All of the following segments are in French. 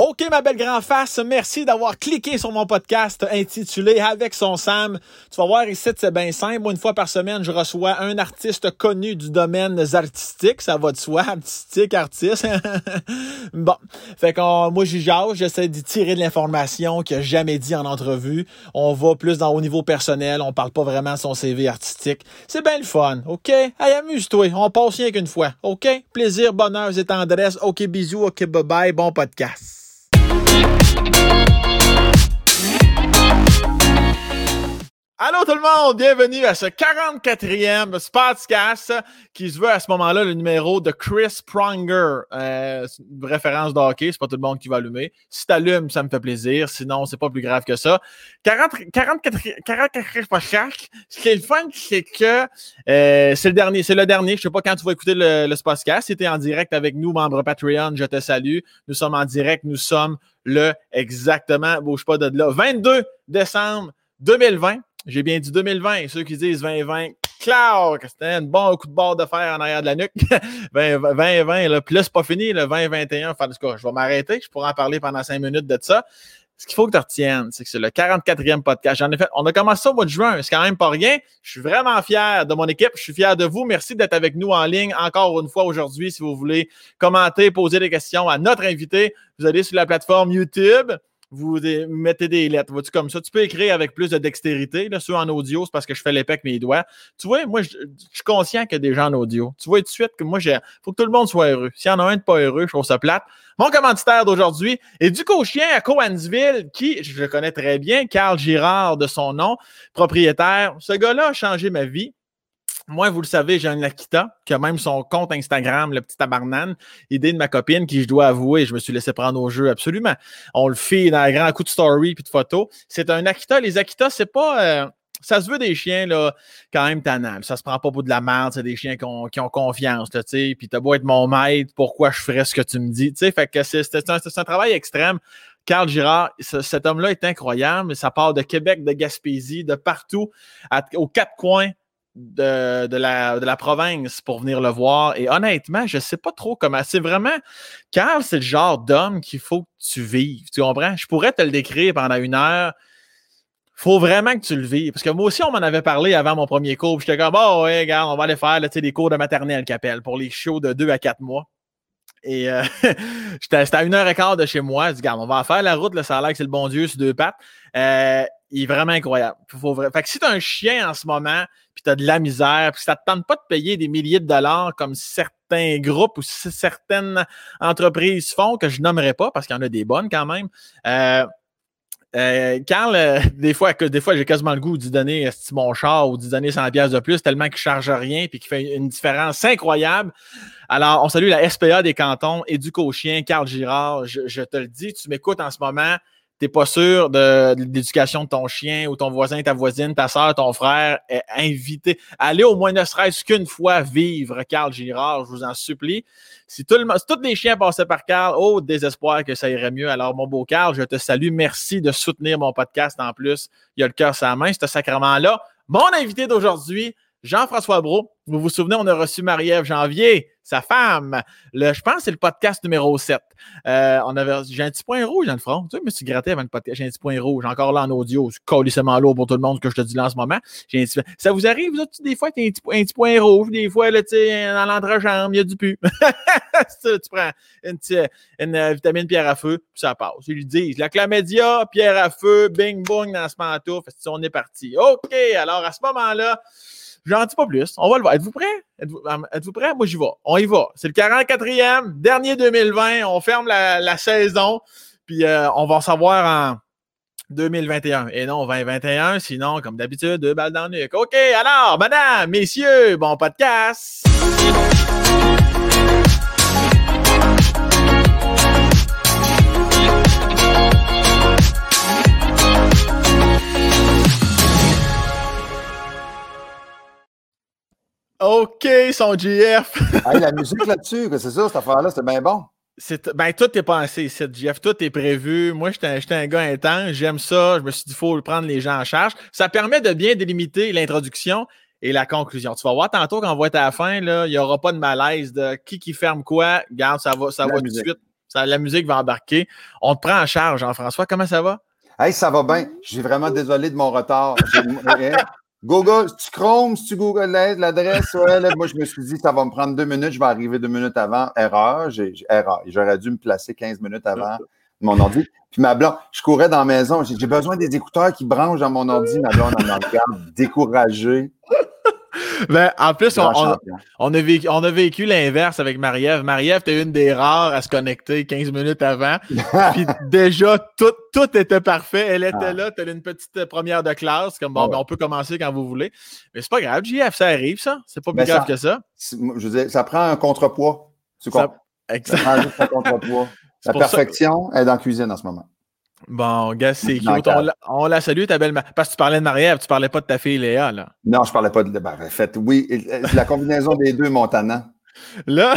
OK, ma belle grand face, merci d'avoir cliqué sur mon podcast intitulé Avec son Sam. Tu vas voir ici, c'est bien simple. Une fois par semaine, je reçois un artiste connu du domaine artistique. Ça va de soi, artistique, artiste. bon, fait que moi, j'y jase, j'essaie d'y tirer de l'information qu'il a jamais dit en entrevue. On va plus dans au niveau personnel, on parle pas vraiment de son CV artistique. C'est bien le fun, OK? Hey, amuse-toi, on passe rien qu'une fois, OK? Plaisir, bonheur et tendresse. OK, bisous, OK, bye-bye, bon podcast. Thank you Allô tout le monde, bienvenue à ce 44e podcast qui se veut à ce moment-là le numéro de Chris Pronger. Euh, référence de hockey, c'est pas tout le monde qui va allumer. Si t'allumes, ça me fait plaisir, sinon c'est pas plus grave que ça. 40, 44, 44 Ce qui est le fun, c'est que euh, c'est le dernier, c'est le dernier. Je sais pas quand tu vas écouter le, podcast. Si t'es en direct avec nous, membre Patreon, je te salue. Nous sommes en direct, nous sommes le exactement, bouge pas de là, 22 décembre 2020. J'ai bien dit 2020. Ceux qui disent 2020, clac, c'était un bon coup de barre de fer en arrière de la nuque. 2020, là. Puis là, c'est pas fini, le 2021. Enfin, en tout cas, je vais m'arrêter. Je pourrais en parler pendant cinq minutes de ça. Ce qu'il faut que tu retiennes, c'est que c'est le 44e podcast. J'en ai fait, on a commencé ça au mois de juin. C'est quand même pas rien. Je suis vraiment fier de mon équipe. Je suis fier de vous. Merci d'être avec nous en ligne encore une fois aujourd'hui. Si vous voulez commenter, poser des questions à notre invité, vous allez sur la plateforme YouTube vous mettez des lettres. Vois-tu comme ça? Tu peux écrire avec plus de dextérité. Là, ceux en audio, c'est parce que je fais l'épée avec mes doigts. Tu vois, moi, je, suis conscient qu'il y a des gens en audio. Tu vois tout de suite que moi, il faut que tout le monde soit heureux. S'il y en a un de pas heureux, je trouve ça plate. Mon commanditaire d'aujourd'hui est du chien à Coansville, qui, je le connais très bien, Carl Girard de son nom, propriétaire. Ce gars-là a changé ma vie. Moi, vous le savez, j'ai un Akita qui a même son compte Instagram, le petit tabarnane. Idée de ma copine qui, je dois avouer, je me suis laissé prendre au jeu absolument. On le fait dans un grand coup de story puis de photos. C'est un Akita. Les Akita, c'est pas. Euh, ça se veut des chiens, là, quand même tannants. Ça se prend pas pour de la merde. C'est des chiens qui ont, qui ont confiance, tu sais. Puis t'as beau être mon maître, pourquoi je ferais ce que tu me dis, tu sais? Fait que c'est un, travail extrême. Carl Girard, cet homme-là est incroyable. Ça part de Québec, de Gaspésie, de partout, aux quatre coins de, la, province pour venir le voir. Et honnêtement, je ne sais pas trop comment. C'est vraiment. Carl, c'est le genre d'homme qu'il faut que tu vives. Tu comprends? Je pourrais te le décrire pendant une heure. faut vraiment que tu le vives. Parce que moi aussi, on m'en avait parlé avant mon premier cours. J'étais comme, oh, ouais, regarde, on va aller faire là, des cours de maternelle qu'appelle pour les shows de 2 à 4 mois. Et euh, c'était à une heure et quart de chez moi. Je dis, on va faire la route, là, ça a l'air que c'est le bon Dieu sur deux pattes. Euh, il est vraiment incroyable. Fait que si tu un chien en ce moment, puis tu as de la misère, puis ça ne te tente pas de payer des milliers de dollars comme certains groupes ou certaines entreprises font, que je nommerai pas parce qu'il y en a des bonnes quand même. Euh, euh, Carl, euh, des fois, des fois j'ai quasiment le goût d'y donner mon char ou d'y donner 100 pièces de plus, tellement qu'il ne charge rien et qu'il fait une différence incroyable. Alors, on salue la SPA des cantons, éduque aux chiens, Carl Girard. je te le dis, tu m'écoutes en ce moment t'es pas sûr de, l'éducation de ton chien ou ton voisin, ta voisine, ta soeur, ton frère, est invité. Allez au moins ne serait-ce qu'une fois vivre Carl Girard, je vous en supplie. Si, tout le, si tous les chiens passaient par Carl, oh, désespoir que ça irait mieux. Alors, mon beau Carl, je te salue. Merci de soutenir mon podcast en plus. Il y a le cœur sur la main, ce sacrement-là. Mon invité d'aujourd'hui, Jean-François Brault. Vous vous souvenez, on a reçu Marie-Ève Janvier, sa femme. Le, je pense que c'est le podcast numéro 7. Euh, on avait, j'ai un petit point rouge dans le front. Tu sais, je me suis gratté avant le podcast. J'ai un petit point rouge. Encore là en audio. C'est colissement lourd pour tout le monde que je te dis là en ce moment. J'ai un petit, ça vous arrive, vous autres, des fois, tu as un petit, un petit point rouge. Des fois, là, tu sais, dans l'entrejambe, il y a du pu. tu prends une, une, euh, vitamine pierre à feu, puis ça passe. Ils lui disent la clamédia, pierre à feu, bing, bong dans ce manteau. On est parti. OK. Alors, à ce moment-là, J'en dis pas plus. On va le voir. Êtes-vous prêts? Êtes-vous prêts? Moi, j'y vais. On y va. C'est le 44e, dernier 2020. On ferme la, saison. Puis euh, on va en savoir en 2021 et non 2021. Sinon, comme d'habitude, deux balles dans le nuque. OK, alors, madame, messieurs, bon podcast. OK, son GF. hey, la musique là-dessus, c'est ça, cette affaire-là, c'est bien bon. Ben, tout est pensé ici, GF. Tout est prévu. Moi, j'étais un, gars intense. J'aime ça. Je me suis dit, il faut prendre les gens en charge. Ça permet de bien délimiter l'introduction et la conclusion. Tu vas voir tantôt quand on va être à la fin, il n'y aura pas de malaise de qui qui ferme quoi. Garde, ça va, ça va tout de suite. la musique va embarquer. On te prend en charge, Jean-François. Comment ça va? Hey, ça va bien. Je suis vraiment désolé de mon retard. Google, si tu Chrome, si tu Google l'adresse, moi je me suis dit, ça va me prendre deux minutes, je vais arriver deux minutes avant. Erreur, j'ai, erreur. J'aurais dû me placer 15 minutes avant mon ordi. Puis ma blonde, je courais dans la maison, j'ai, besoin des écouteurs qui branchent dans mon ordi. Ma blonde, on me regarde, découragée. Ben, en plus, on, a vécu, on a vécu l'inverse avec Marie-Ève. Marie-Ève, t'es une des rares à se connecter 15 minutes avant. puis déjà, tout, tout était parfait. Elle était ah. là, t'as une petite première de classe. Comme bon, ah ben, on peut commencer quand vous voulez. Mais c'est pas grave, JF, ça arrive, ça. C'est pas plus ben, grave que ça. Je veux ça prend un contrepoids. Tu ça, ça prend juste un contrepoids. La perfection est dans la cuisine en ce moment. Bon, gars, c'est cute. On, la salue, ta belle Parce que tu parlais de Marie-Ève, tu parlais pas de ta fille Léa, là. Non, je parlais pas de. Ben, en fait, oui, la combinaison des deux, Montana. Là,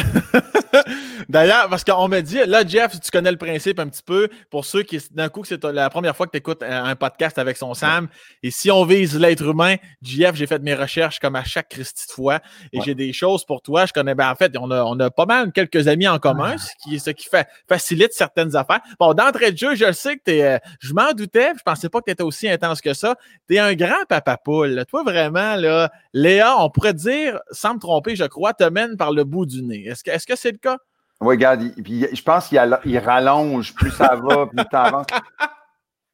d'ailleurs, parce qu'on m'a dit, là, Jeff, tu connais le principe un petit peu, pour ceux qui, d'un coup, c'est la première fois que tu écoutes un podcast avec son Sam, et si on vise l'être humain, Jeff, j'ai fait mes recherches comme à chaque Christie de fois, et j'ai des choses pour toi. Je connais, ben, en fait, on a, on a pas mal quelques amis en commun, ce qui, ce qui fait, facilite certaines affaires. Bon, d'entrée de jeu, je sais que t'es, euh, je m'en doutais, je pensais pas que tu étais aussi intense que ça. Tu es un grand papa poule. Toi, vraiment, là, Léa, on pourrait dire, sans me tromper, je crois, te mène par le bout du nez. Est-ce que c'est -ce c'est le cas? Oui, regarde, je pense qu'il rallonge, plus ça va, plus tu avances.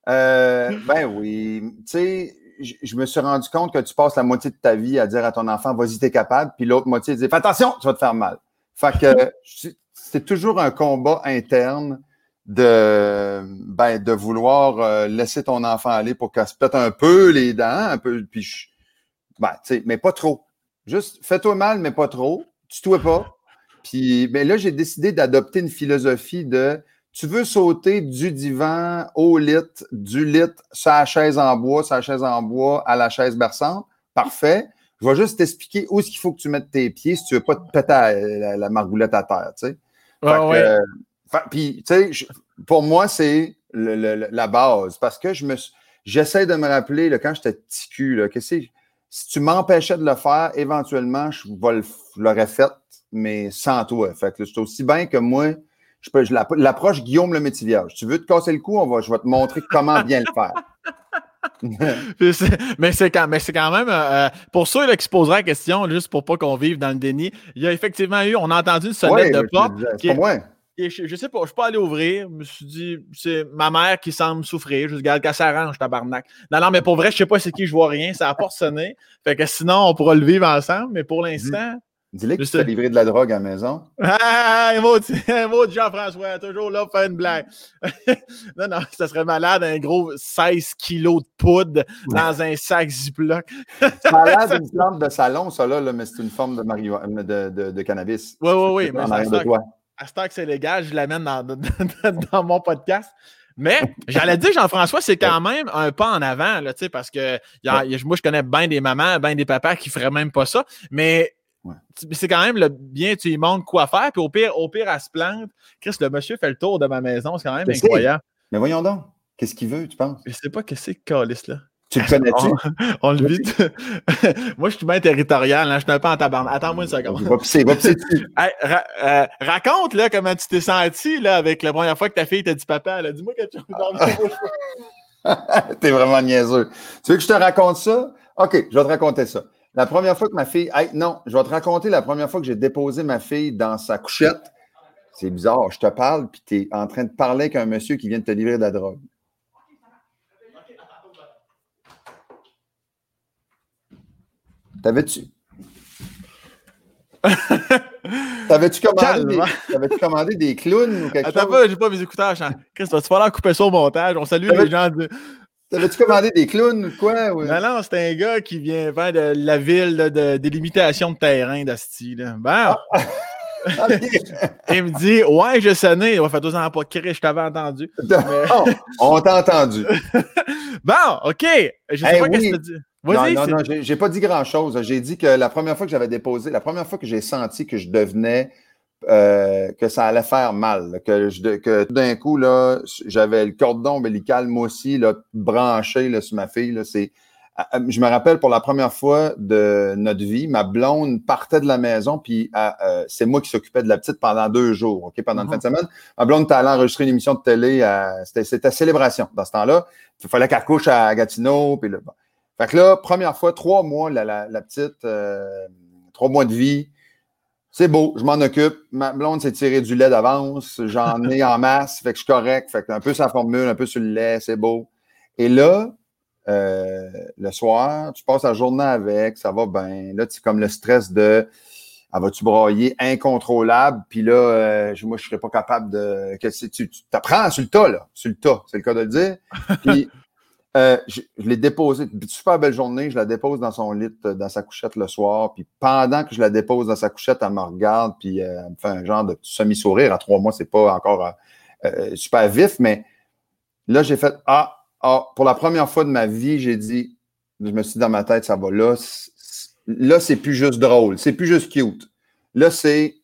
Euh, ben oui. Tu sais, je me suis rendu compte que tu passes la moitié de ta vie à dire à ton enfant, vas-y, t'es capable, puis l'autre moitié, dire, fais attention, tu vas te faire mal. Fait que c'est toujours un combat interne de, ben, de vouloir euh, laisser ton enfant aller pour qu'elle se pète un peu les dents, un peu, puis ben, tu sais, mais pas trop. Juste, fais-toi mal, mais pas trop. Tu toi pas. Puis ben là, j'ai décidé d'adopter une philosophie de tu veux sauter du divan au lit, du lit, sur chaise en bois, sur chaise en bois, à la chaise berçante. Parfait. Je vais juste t'expliquer où est-ce qu'il faut que tu mettes tes pieds si tu veux pas te péter la, margoulette à terre, tu sais. Euh, puis, tu sais, pour moi, c'est la base parce que je me j'essaie de me rappeler là, quand j'étais petit cul, là, que si tu m'empêchais de le faire, éventuellement, je, l'aurais fait, mais sans toi. Fait que c'est aussi bien que moi, je, peux, je l'approche Guillaume le métivierge. Tu veux te casser le cou, on va, je vais te montrer comment bien le faire. mais c'est quand, quand, même, euh, euh, pour ceux qui se poseraient la question, juste pour pas qu'on vive dans le déni, il y a effectivement eu, on a entendu une sonnette de porte. C'est moi je, sais pas, je suis pas allé ouvrir. Je me suis dit, c'est ma mère qui semble souffrir. Je regarde qu'elle s'arrange, tabarnak. Non, non, mais pour vrai, je sais pas c'est qui, je vois rien. Ça a pas sonné. Fait que sinon, on pourra le vivre ensemble, mais pour l'instant. Dis-le que tu t'es livré de la drogue à la maison. Ah, un mot, de Jean-François, toujours là pour faire une blague. non, non, ça serait malade, un gros 16 kilos de poudre dans un sac Ziploc. ça a l'air d'une plante de salon, ça, là, mais c'est une forme de, de, de, de cannabis. Oui, oui, oui. Mais de toi à ce temps que c'est légal, je l'amène dans, dans, mon podcast. Mais j'allais dire, Jean-François, c'est quand même un pas en avant, là, parce que moi, je connais bien des mamans, bien des papas qui feraient même pas ça. Mais c'est quand même le bien, tu lui montres quoi faire, puis au pire, au pire, elle se plante. Chris, le monsieur fait le tour de ma maison, c'est quand même incroyable. Mais voyons donc, qu'est-ce qu'il veut, tu penses? Je sais pas que c'est que là. Tu le connais-tu? On, le vit. Moi, je suis bien territorial. Hein, je suis un peu en tabarnak. Attends-moi une seconde. Va pisser, va pisser. Euh, raconte là, comment tu t'es senti là, avec la première fois que ta fille t'a dit papa. Dis-moi quelque chose. T'es vraiment niaiseux. Tu veux que je te raconte ça? OK, je vais te raconter ça. La première fois que ma fille. non, je vais te raconter la première fois que j'ai déposé ma fille dans sa couchette. C'est bizarre. Je te parle, puis tu es en train de parler avec un monsieur qui vient de te livrer de la drogue. T'avais-tu? T'avais-tu commandé, des... commandé des clowns ou quelque Attends chose? Attends j'ai pas mes écouteurs. Chris, vas-tu falloir couper ça au montage? On salue les gens de. T'avais-tu commandé des clowns ou quoi? Non, non, c'est un gars qui vient faire de la ville de, des limitations de terrain d'Asti. Bon. Ah. il me dit Ouais, je sonnais. Il va faire deux ans pas de je t'avais entendu. on t'a entendu. bon, OK. Je sais pas ce que tu dis. Non, non, non, j'ai pas dit grand-chose. J'ai dit que la première fois que j'avais déposé, la première fois que j'ai senti que je devenais, euh, que ça allait faire mal, que, que tout d'un coup, là, j'avais le cordon ombilical, moi aussi, là, branché là, sur ma fille. C'est je me rappelle pour la première fois de notre vie, ma blonde partait de la maison, puis euh, c'est moi qui s'occupais de la petite pendant deux jours, OK, pendant une fin de mhm. semaine. Ma blonde était allée enregistrer une émission de télé, c'était célébration dans ce temps-là. Il fallait qu'elle couche à Gatineau, puis là, Fait que là, première fois, trois mois, la, petite, euh, trois mois de vie, c'est beau, je m'en occupe. Ma blonde s'est tirée du lait d'avance, j'en ai en masse, fait que je suis correct, fait que un peu sa formule, un peu sur le lait, c'est beau. Et là, euh, le soir, tu passes la journée avec, ça va bien. Là, c'est comme le stress de ah, vas-tu brailler incontrôlable, puis là, euh, moi, je serais pas capable de. Que tu t'apprends sur le tas, là. Sur le tas, c'est le cas de le dire. Euh, je, l'ai déposé, super belle journée, je la dépose dans son lit, dans sa couchette le soir. Puis pendant que je la dépose dans sa couchette, elle me regarde, puis elle me fait un genre de semi-sourire. À trois mois, c'est pas encore super vif, mais là, j'ai fait Ah, ah, pour la première fois de ma vie, j'ai dit, je me suis dit dans ma tête, ça va. Là, là c'est plus juste drôle, c'est plus juste cute. Là, c'est,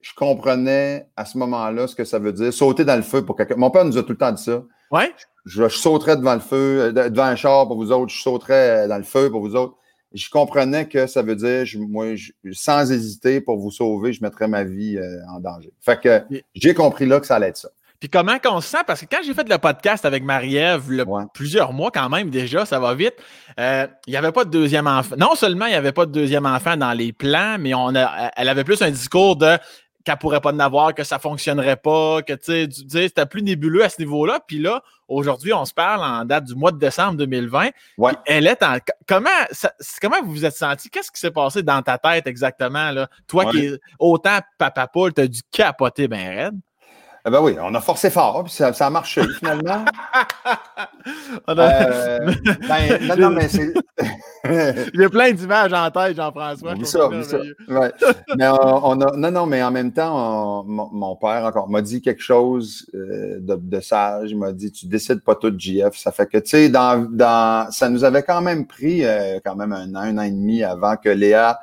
je comprenais à ce moment-là ce que ça veut dire, sauter dans le feu pour quelqu'un. Mon père nous a tout le temps dit ça. Ouais. Je, sauterais devant le feu, euh, devant un char pour vous autres, je sauterais dans le feu pour vous autres. Je comprenais que ça veut dire, moi, sans hésiter, pour vous sauver, je mettrais ma vie euh, en danger. Fait que j'ai compris là que ça allait être ça. Puis comment qu'on se sent? Parce que quand j'ai fait le podcast avec Marie-Ève, plusieurs mois quand même déjà, ça va vite, euh, il n'y avait pas de deuxième enfant. Non seulement il n'y avait pas de deuxième enfant dans les plans, mais on a, elle avait plus un discours de qu'elle pourrait pas en avoir, que ça fonctionnerait pas, que tu sais, c'était plus nébuleux à ce niveau-là. Puis là, aujourd'hui, on se parle en date du mois de décembre 2020. Ouais. Elle est en. Comment, comment vous vous êtes senti? Qu'est-ce qui s'est passé dans ta tête exactement? Là? Toi qui es autant papa poule, tu as dû capoter ben raide. Eh ben oui, on a forcé fort, puis ça, a marché finalement. euh, ben, non, non, mais c'est. Il y a plein d'images en tête, Jean-François. Oui, ça, oui, ça. Ouais. mais on, a. Non, non, mais en même temps, mon, père encore m'a dit quelque chose euh, de, sage. Il m'a dit Tu décides pas tout, JF. Ça fait que, tu sais, dans, dans, ça nous avait quand même pris euh, quand même un an, un an et demi avant que Léa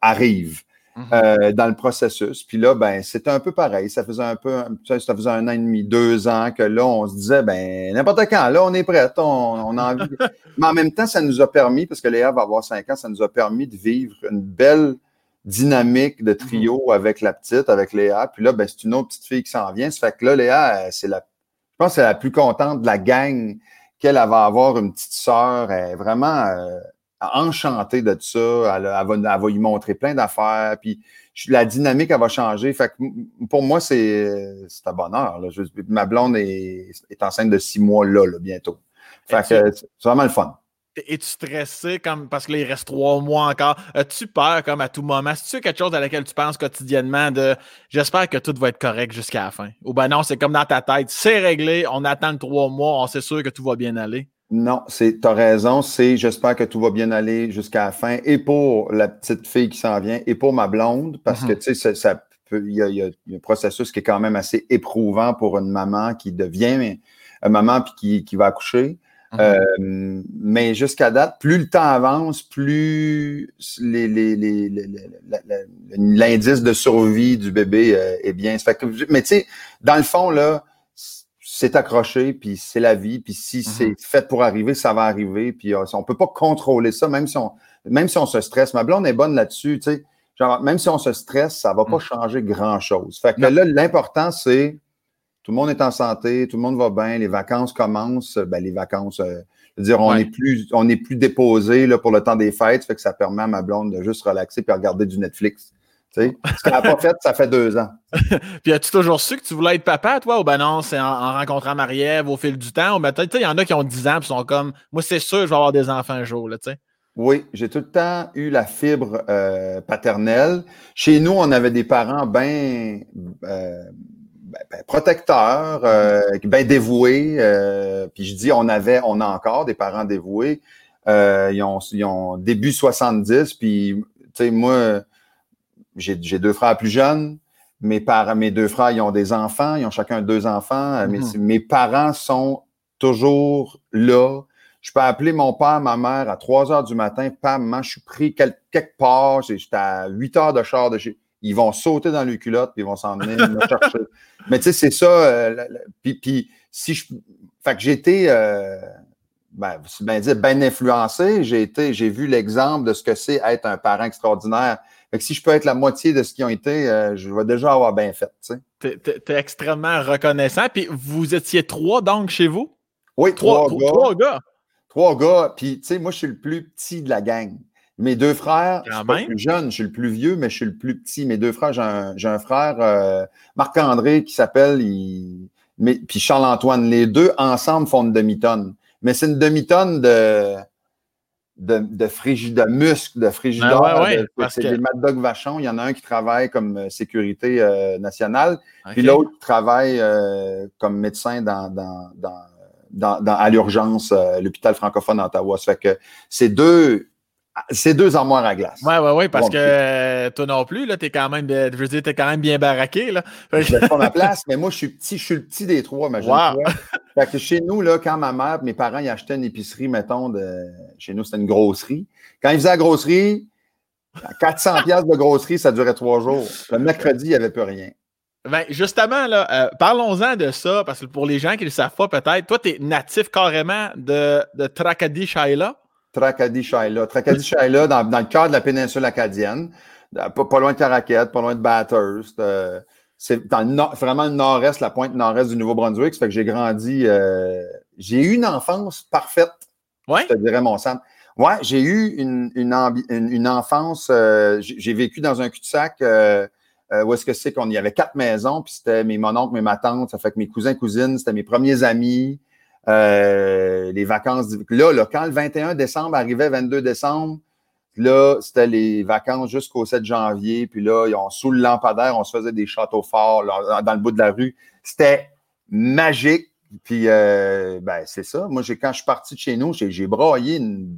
arrive. Mhm. Euh, dans le processus. Puis là, ben, c'était un peu pareil. Ça faisait un peu, ça faisait un an et demi, deux ans que là, on se disait, ben, n'importe quand, là, on est prêt, on, a envie. Mais en même temps, ça nous a permis, parce que Léa va avoir cinq ans, ça nous a permis de vivre une belle dynamique de trio mhm. avec la petite, avec Léa. Puis là, ben, c'est une autre petite fille qui s'en vient. Ça fait que là, Léa, c'est la, je pense c'est la plus contente de la gang qu'elle va avoir une petite sœur. Elle est vraiment, euh, enchantée de ça. Elle, va, elle va y montrer plein d'affaires. Puis la dynamique, elle va changer. Fait que pour moi, c'est un bonheur. Là. ma blonde est, est, enceinte de six mois là, bientôt. Fait que c'est vraiment le fun. Es-tu stressé comme parce que il reste trois mois encore? As-tu peur comme à tout moment? Est-ce quelque chose à laquelle tu penses quotidiennement de j'espère que tout va être correct jusqu'à la fin? Ou ben non, c'est comme dans ta tête, c'est réglé, on attend le trois mois, on sait sûr que tout va bien aller. Non, c'est, as raison. C'est, j'espère que tout va bien aller jusqu'à la fin. Et pour la petite fille qui s'en vient, et pour ma blonde, parce que, mhm. tu sais, ça, il y, a, un processus qui est quand même assez éprouvant pour une maman qui devient une maman puis qui, qui va accoucher. Mhm. Euh, mais jusqu'à date, plus le temps avance, plus les, les, l'indice de survie du bébé euh, est bien. Fait que, mais tu sais, dans le fond, là, c'est accroché, puis c'est la vie, puis si mhm. c'est fait pour arriver, ça va arriver, puis euh, on peut pas contrôler ça, même si on, même si on se stresse. Ma blonde est bonne là-dessus, tu sais. Genre, même si on se stresse, ça va pas mhm. changer grand-chose. Fait que là, l'important, c'est tout le monde est en santé, tout le monde va bien, les vacances commencent, ben, les vacances, euh, je veux dire, on est plus, on est plus déposé là, pour le temps des fêtes, fait que ça permet à ma blonde de juste relaxer puis regarder du Netflix. Tu sais, ce qu'elle n'a pas fait, ça fait deux ans. Puis as-tu toujours su que tu voulais être papa, toi, ou ben non, c'est en, rencontrant Marie-Ève au fil du temps, ou ben il y en a qui ont 10 ans et sont comme Moi, c'est sûr, je vais avoir des enfants un jour, là, tu sais. Oui, j'ai tout le temps eu la fibre euh, paternelle. Chez nous, on avait des parents bien euh, ben, ben, protecteurs, euh, bien dévoués. puis je dis on avait, on a encore des parents dévoués. ils, ont, ils ont début 70, puis tu sais, moi j'ai deux frères plus jeunes. Mes, parents, mes deux frères, ils ont des enfants. Ils ont chacun deux enfants. mes, mhm. mes, parents sont toujours là. Je peux appeler mon père, ma mère à 3 heures du matin. Maman, je suis pris quelque part. J'étais à 8 heures de char de chez. Ils vont sauter dans le culotte puis ils vont s'en venir me chercher. Mais tu sais, c'est ça. Euh, puis, puis, si je. Fait que j'étais. Euh, ben, c'est bien dire, bien influencé. J'ai été, j'ai vu l'exemple de ce que c'est être un parent extraordinaire. Fait que si je peux être la moitié de ce qu'ils ont été, euh, je vais déjà avoir bien fait. Tu sais. T'es, extrêmement reconnaissant. Puis vous étiez trois donc chez vous? Oui, trois, gars. Trois gars. Trois gars. Puis, tu sais, moi, je suis le plus petit de la gang. Mes deux frères, je suis le plus jeune, je suis le plus vieux, mais je suis le plus petit. Mes deux frères, j'ai un, frère, euh, Marc-André, qui s'appelle, il... mais, puis Charles-Antoine. Les deux ensemble font une demi-tonne. Mais c'est une demi-tonne de, de, de, de muscles, de frigideur. Ben c'est des Mad Dog Vachon. Il y en a un qui travaille comme euh, sécurité euh, nationale, puis l'autre travaille comme médecin dans, dans, dans, dans à l'urgence, l'hôpital francophone d'Ottawa. Ça fait que c'est deux c'est deux armoires à glace. Oui, oui, oui, parce que euh, toi non plus, là, t'es quand même, je veux dire, t'es quand même bien baraqué, là. Je vais pas ma place, mais moi, je suis petit, je suis le petit des trois, imagine-toi. Fait que chez nous, là, quand ma mère, mes parents, ils achetaient une épicerie, mettons, de, chez nous, c'était une grosserie. Quand ils faisaient la grosserie, 400 pièces de grosserie, ça durait trois jours. Le mercredi, il n'y avait plus rien. Ben, justement, là, euh, parlons-en de ça, parce que pour les gens qui ne le savent pas, peut-être, toi, tu es natif carrément de, de Tracadie, Shaila. Tracadie Shaila. Tracadie Shaila, dans, dans, le cœur de la péninsule acadienne, pas, loin de Caraquette, pas loin de Bathurst. Euh, c'est dans le nord, vraiment le nord-est, la pointe nord-est du Nouveau-Brunswick. Ça fait que j'ai grandi. Euh, j'ai eu une enfance parfaite. Ouais. Je te dirais, mon Sam. Ouais, j'ai eu une, une, une, enfance. Euh, j'ai vécu dans un cul-de-sac. où est-ce que c'est qu'on y avait quatre maisons, puis c'était mes mon oncle, mes ma tante, ça fait que mes cousins, cousines, c'était mes premiers amis. Euh, les vacances. Là, là, quand le 21 décembre arrivait, 22 décembre, là, c'était les vacances jusqu'au 7 janvier. Puis là, on, sous le lampadaire, on se faisait des châteaux forts dans le bout de la rue. C'était magique. Puis, euh, ben, c'est ça. Moi, quand je suis parti de chez nous, j'ai broyé une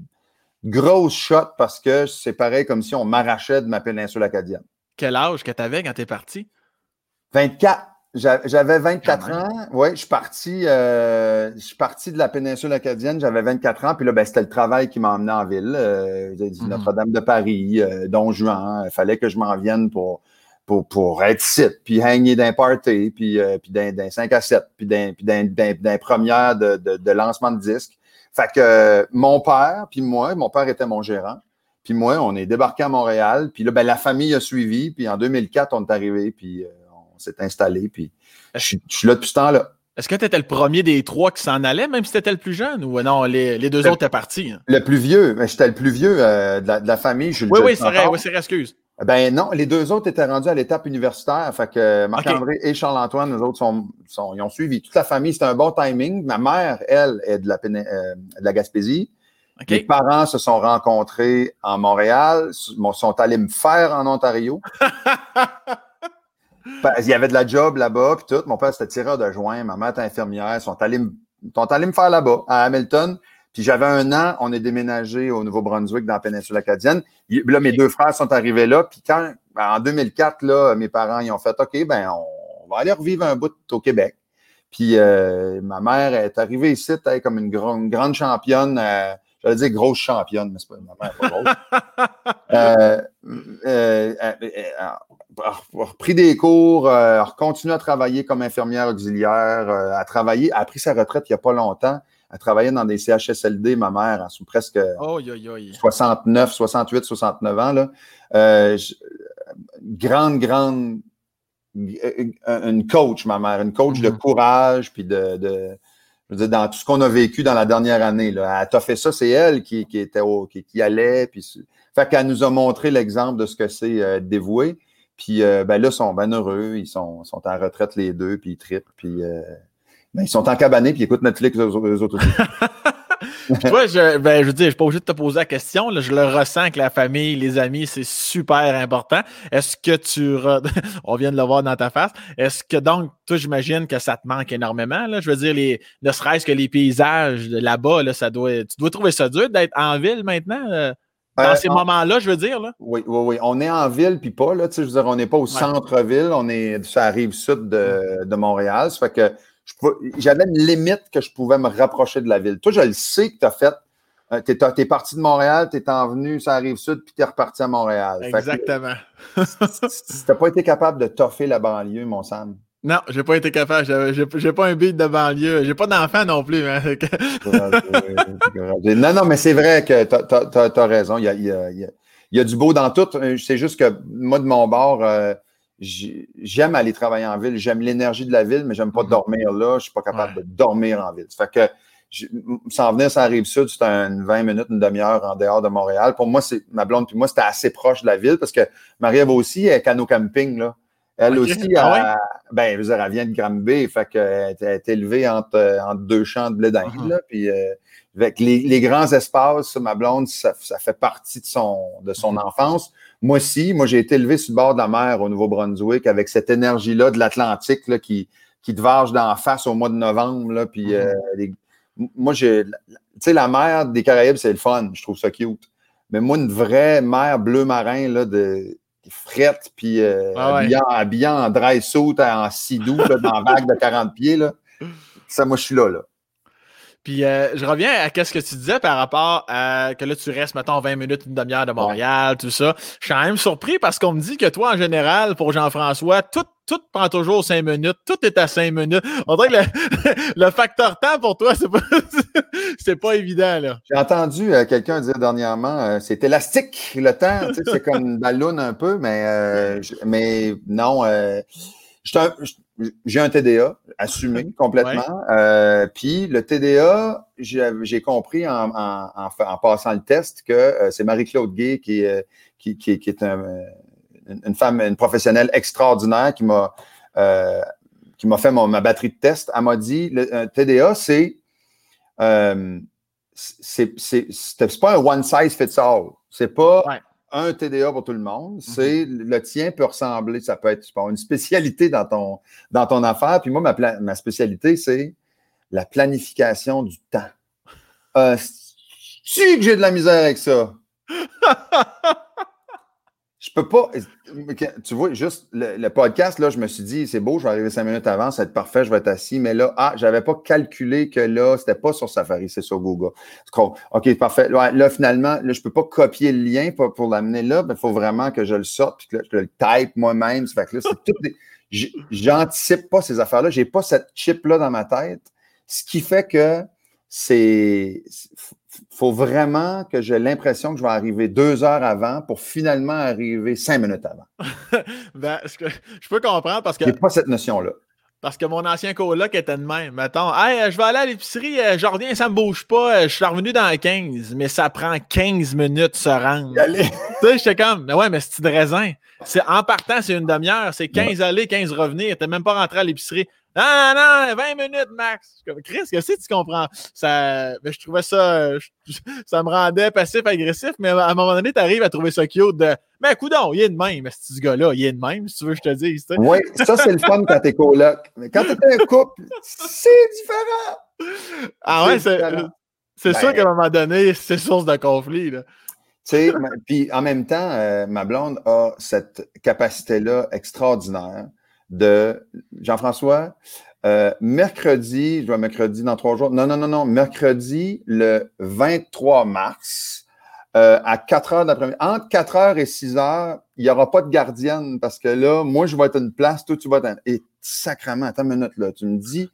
grosse shot parce que c'est pareil comme si on m'arrachait de ma péninsule acadienne. Quel âge que tu avais quand tu es parti? 24. J'avais 24 ans. Oui, je suis parti, euh, je suis parti de la péninsule acadienne. J'avais 24 ans. Puis là, ben, c'était le travail qui m'a emmené en ville. Euh, mhm. Notre-Dame de Paris, euh, Don Juan. Il fallait que je m'en vienne pour, pour, pour être site, puis hanging d'un party, puis, euh, puis d'un 5 à 7, puis d'un première de, de, de, lancement de disque. Fait que mon père, puis moi, mon père était mon gérant. Puis moi, on est débarqué à Montréal. Puis là, ben, la famille a suivi. Puis en 2004, on est arrivé. Puis s'est installé. Puis je, suis là depuis ce temps-là. Est-ce que tu étais le premier des trois qui s'en allait, même si tu étais le plus jeune, ou non, les, deux autres étaient partis? Hein? Le plus vieux, j'étais le plus vieux euh, de, la, famille. oui, oui, c'est vrai, oui, c'est excuse. Ben non, les deux autres étaient rendus à l'étape universitaire. Fait que Marc-André et Charles-Antoine, nous autres, sont, ils ont suivi. Toute la famille, c'était un bon timing. Ma mère, elle, est de la, euh, de la Gaspésie. Mes parents se sont rencontrés en Montréal, sont allés me faire en Ontario. Il y avait de la job là-bas, puis tout. Mon père, c'était tireur de joint. Ma mère était infirmière. Ils sont allés, sont allés me faire là-bas, à Hamilton. Puis j'avais un an, on est déménagé au Nouveau-Brunswick, dans la péninsule acadienne. Là, mes deux frères sont arrivés là. Puis quand, en 2004, là, mes parents, ils ont fait OK, ben on, va aller revivre un bout au Québec. Puis euh, ma mère est arrivée ici, elle, comme une, grande championne. Euh, J'allais dire grosse championne, mais c'est pas ma mère, pas grosse. euh, euh, euh, euh repris des cours, a continué à travailler comme infirmière auxiliaire, a travaillé, a pris sa retraite il n'y a pas longtemps, a travaillé dans des CHSLD, ma mère, sous presque 69, 68, 69 ans. Là. grande, grande, une coach, ma mère, une coach de mm-hmm. courage, puis de dans tout ce qu'on a vécu dans la dernière année. Là. Elle a fait ça, c'est elle qui, était qui, allait. Puis, fait qu'elle nous a montré l'exemple de ce que c'est euh, dévoué. Puis euh, ben là, ils sont bien heureux. Ils sont, sont en retraite les deux, puis ils trippent. Puis euh, ben, ils sont en cabané, puis ils écoutent Netflix eux, autres aussi. Toi, je, ben, je veux dire, je suis pas obligé de te poser la question. Là, je le ressens que la famille, les amis, c'est super important. Est-ce que tu. On vient de le voir dans ta face. Est-ce que donc, toi, j'imagine que ça te manque énormément. Là? Je veux dire, les, ne serait-ce que les paysages là-bas, là, ça doit, tu dois trouver ça dur d'être en ville maintenant. Dans euh, ces moments-là, je veux dire. Là. Oui, oui, oui. On est en ville, puis pas. Là, je veux dire, on n'est pas au centre-ville. On est, ça arrive sud de, de Montréal. Ça fait que j'avais une limite que je pouvais me rapprocher de la ville. Toi, je le sais que tu as fait. Euh, tu es, parti de Montréal, tu es venu, ça arrive sud, puis tu es reparti à Montréal. Exactement. si tu n'as pas été capable de toffer la banlieue, mon Sam, Non, j'ai pas été capable. J'ai pas un beat de banlieue. J'ai pas d'enfant non plus. Hein. non, non, mais c'est vrai que tu as, raison. Il y a, il, y a, il y a, du beau dans tout. C'est juste que moi, de mon bord, euh, j'aime aller travailler en ville. J'aime l'énergie de la ville, mais j'aime pas mm-hmm. dormir là. Je suis pas capable de dormir en ville. Ça fait que s'en venir ça rive sud, c'était une 20 minutes, une demi-heure en dehors de Montréal. Pour moi, c'est ma blonde puis moi, c'était assez proche de la ville parce que Marie-Ève aussi est canot camping. Là. Elle aussi, ah ben, elle vient de Granby, fait qu'elle est élevée entre, entre, deux champs de blé uh-huh. puis euh, avec les, grands espaces, ma blonde, ça, fait partie de son, de son uh-huh. enfance. Moi aussi, moi, j'ai été élevé sur le bord de la mer au Nouveau-Brunswick avec cette énergie-là de l'Atlantique qui, qui te varge d'en face au mois de novembre. Là, puis, uh-huh. euh, moi, j'ai. Tu sais, la mer des Caraïbes, c'est le fun. Je trouve ça cute. Mais moi, une vraie mer bleu marin là, de frette, puis euh, ah habillant, en dry suit, en sidou, dans la vague de 40 pieds. Là. Ça, moi, je suis là. là. Puis euh, je reviens à ce que tu disais par rapport à que là, tu restes, mettons, 20 minutes, une demi-heure de Montréal, tout ça. Je suis quand même surpris parce qu'on me dit que toi, en général, pour Jean-François, tout, tout prend toujours 5 minutes, tout est à 5 minutes. On dirait que le, facteur temps pour toi, c'est pas, c'est pas évident, là. J'ai entendu euh, quelqu'un dire dernièrement, euh, c'est élastique, le temps, c'est comme une ballonne un peu, mais, mais non, j'ai un TDA assumé complètement. Euh, puis le TDA, j'ai compris en, en, passant le test que euh, c'est Marie-Claude Gay qui, euh, qui, qui, qui est une femme, une professionnelle extraordinaire qui m'a qui m'a fait ma batterie de test. Elle m'a dit le TDA, c'est c'est pas un one size fits all. C'est pas un TDA pour tout le monde. Mhm. C'est le tien peut ressembler, ça peut être une spécialité dans ton, dans ton affaire. Puis moi, ma, ma spécialité, c'est la planification du temps. Euh, si que j'ai de la misère avec ça? Je peux pas. Tu vois, juste le, podcast, là, je me suis dit, c'est beau, je vais arriver cinq minutes avant, ça va être parfait, je vais être assis. Mais là, ah, je n'avais pas calculé que là, c'était pas sur Safari, c'est sur Google. OK, parfait. Là, finalement, là, je peux pas copier le lien pour, l'amener là. Il faut vraiment que je le sorte et que je le type moi-même. Fait que là, c'est tout. J'anticipe pas ces affaires-là. J'ai pas cette chip-là dans ma tête. Ce qui fait que c'est faut vraiment que j'ai l'impression que je vais arriver deux heures avant pour finalement arriver cinq minutes avant. ben, je peux comprendre parce que. J'ai pas cette notion-là. Parce que mon ancien coloc était de même. Mettons, hey, je vais aller à l'épicerie, euh, je reviens, ça me bouge pas, je suis revenu dans 15, mais ça prend 15 minutes se rendre. tu sais, j'étais comme, mais ouais, mais c'est de raisin? En partant, c'est une demi-heure, c'est 15 aller, 15 revenir. T'es même pas rentré à l'épicerie. Non, non, 20 minutes max. Chris, qu'est-ce que tu comprends? Ça, je trouvais ça, ça me rendait passif-agressif, mais à un moment donné, tu arrives à trouver ça cute de, mais coudon, il est de même, ce gars-là, il est de même, si tu veux que je te dise. Oui, ça, c'est le fun quand t'es coloc. Mais quand t'es un couple, c'est différent. Ah ouais, c'est, c'est sûr ben qu'à un moment donné, c'est source de conflit, là. Tu sais, puis en même temps, euh, ma blonde a cette capacité-là extraordinaire de Jean-François. Euh, mercredi, je vois mercredi dans trois jours. Non, non, non, non. Mercredi, le 23 mars, euh, à 4 heures d'après-midi. Entre 4 heures et 6 heures, il n'y aura pas de gardienne parce que là, moi, je vais être une place, toi, tu vas être. Et sacrement, attends une minute, là. Tu me dis,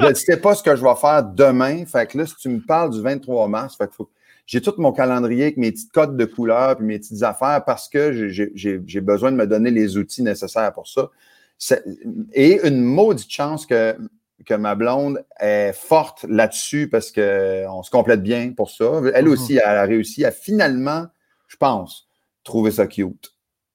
je ne sais pas ce que je vais faire demain. Fait que là, si tu me parles du 23 mars, fait que j'ai tout mon calendrier avec mes petites codes de couleurs et mes petites affaires parce que j'ai besoin de me donner les outils nécessaires pour ça et une maudite chance que, que ma blonde est forte là-dessus parce qu'on se complète bien pour ça. Elle mhm. aussi, elle a réussi à finalement, je pense, trouver ça cute.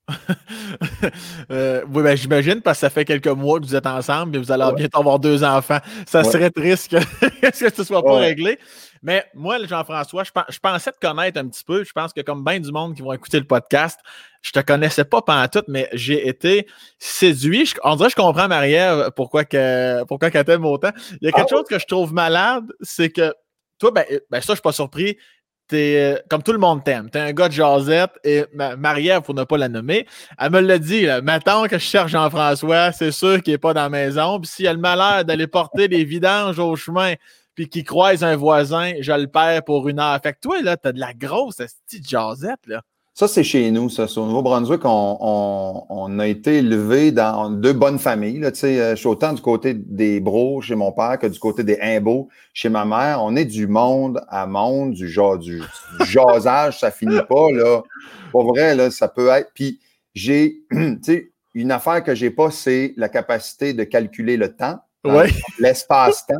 Euh, oui, ben, j'imagine parce que ça fait quelques mois que vous êtes ensemble et vous allez bientôt avoir deux enfants. Ça serait triste que, que ce ne soit pas réglé. Mais moi, Jean-François, je, pensais te connaître un petit peu. Je pense que comme bien du monde qui vont écouter le podcast, je te connaissais pas pendant tout, mais j'ai été séduit. on dirait que je comprends Marie-Ève pourquoi, que, pourquoi qu'elle t'aime autant. Il y a quelque ah chose que je trouve malade, c'est que toi, ben, ben ça, je suis pas surpris. T'es, comme tout le monde t'aime. T'es un gars de Josette et Marie-Ève, pour ne pas la nommer, elle me l'a dit. Là, maintenant que je cherche Jean-François, c'est sûr qu'il n'est pas dans la maison. Puis s'il a le malheur d'aller porter des vidanges au chemin, puis qu'il croise un voisin, je le perds pour une heure. Fait que toi, là, t'as de la grosse petite Josette, là. Ça, c'est chez nous, ça. Au Nouveau-Brunswick, on, a été élevé dans deux bonnes familles. Là. Euh, je suis autant du côté des Bros chez mon père que du côté des Imbeaux chez ma mère. On est du monde à monde, du, genre, du, jasage, ça finit pas. Là. Pour vrai, là, ça peut être. Puis j'ai, une affaire que j'ai pas, c'est la capacité de calculer le temps, hein, l'espace-temps.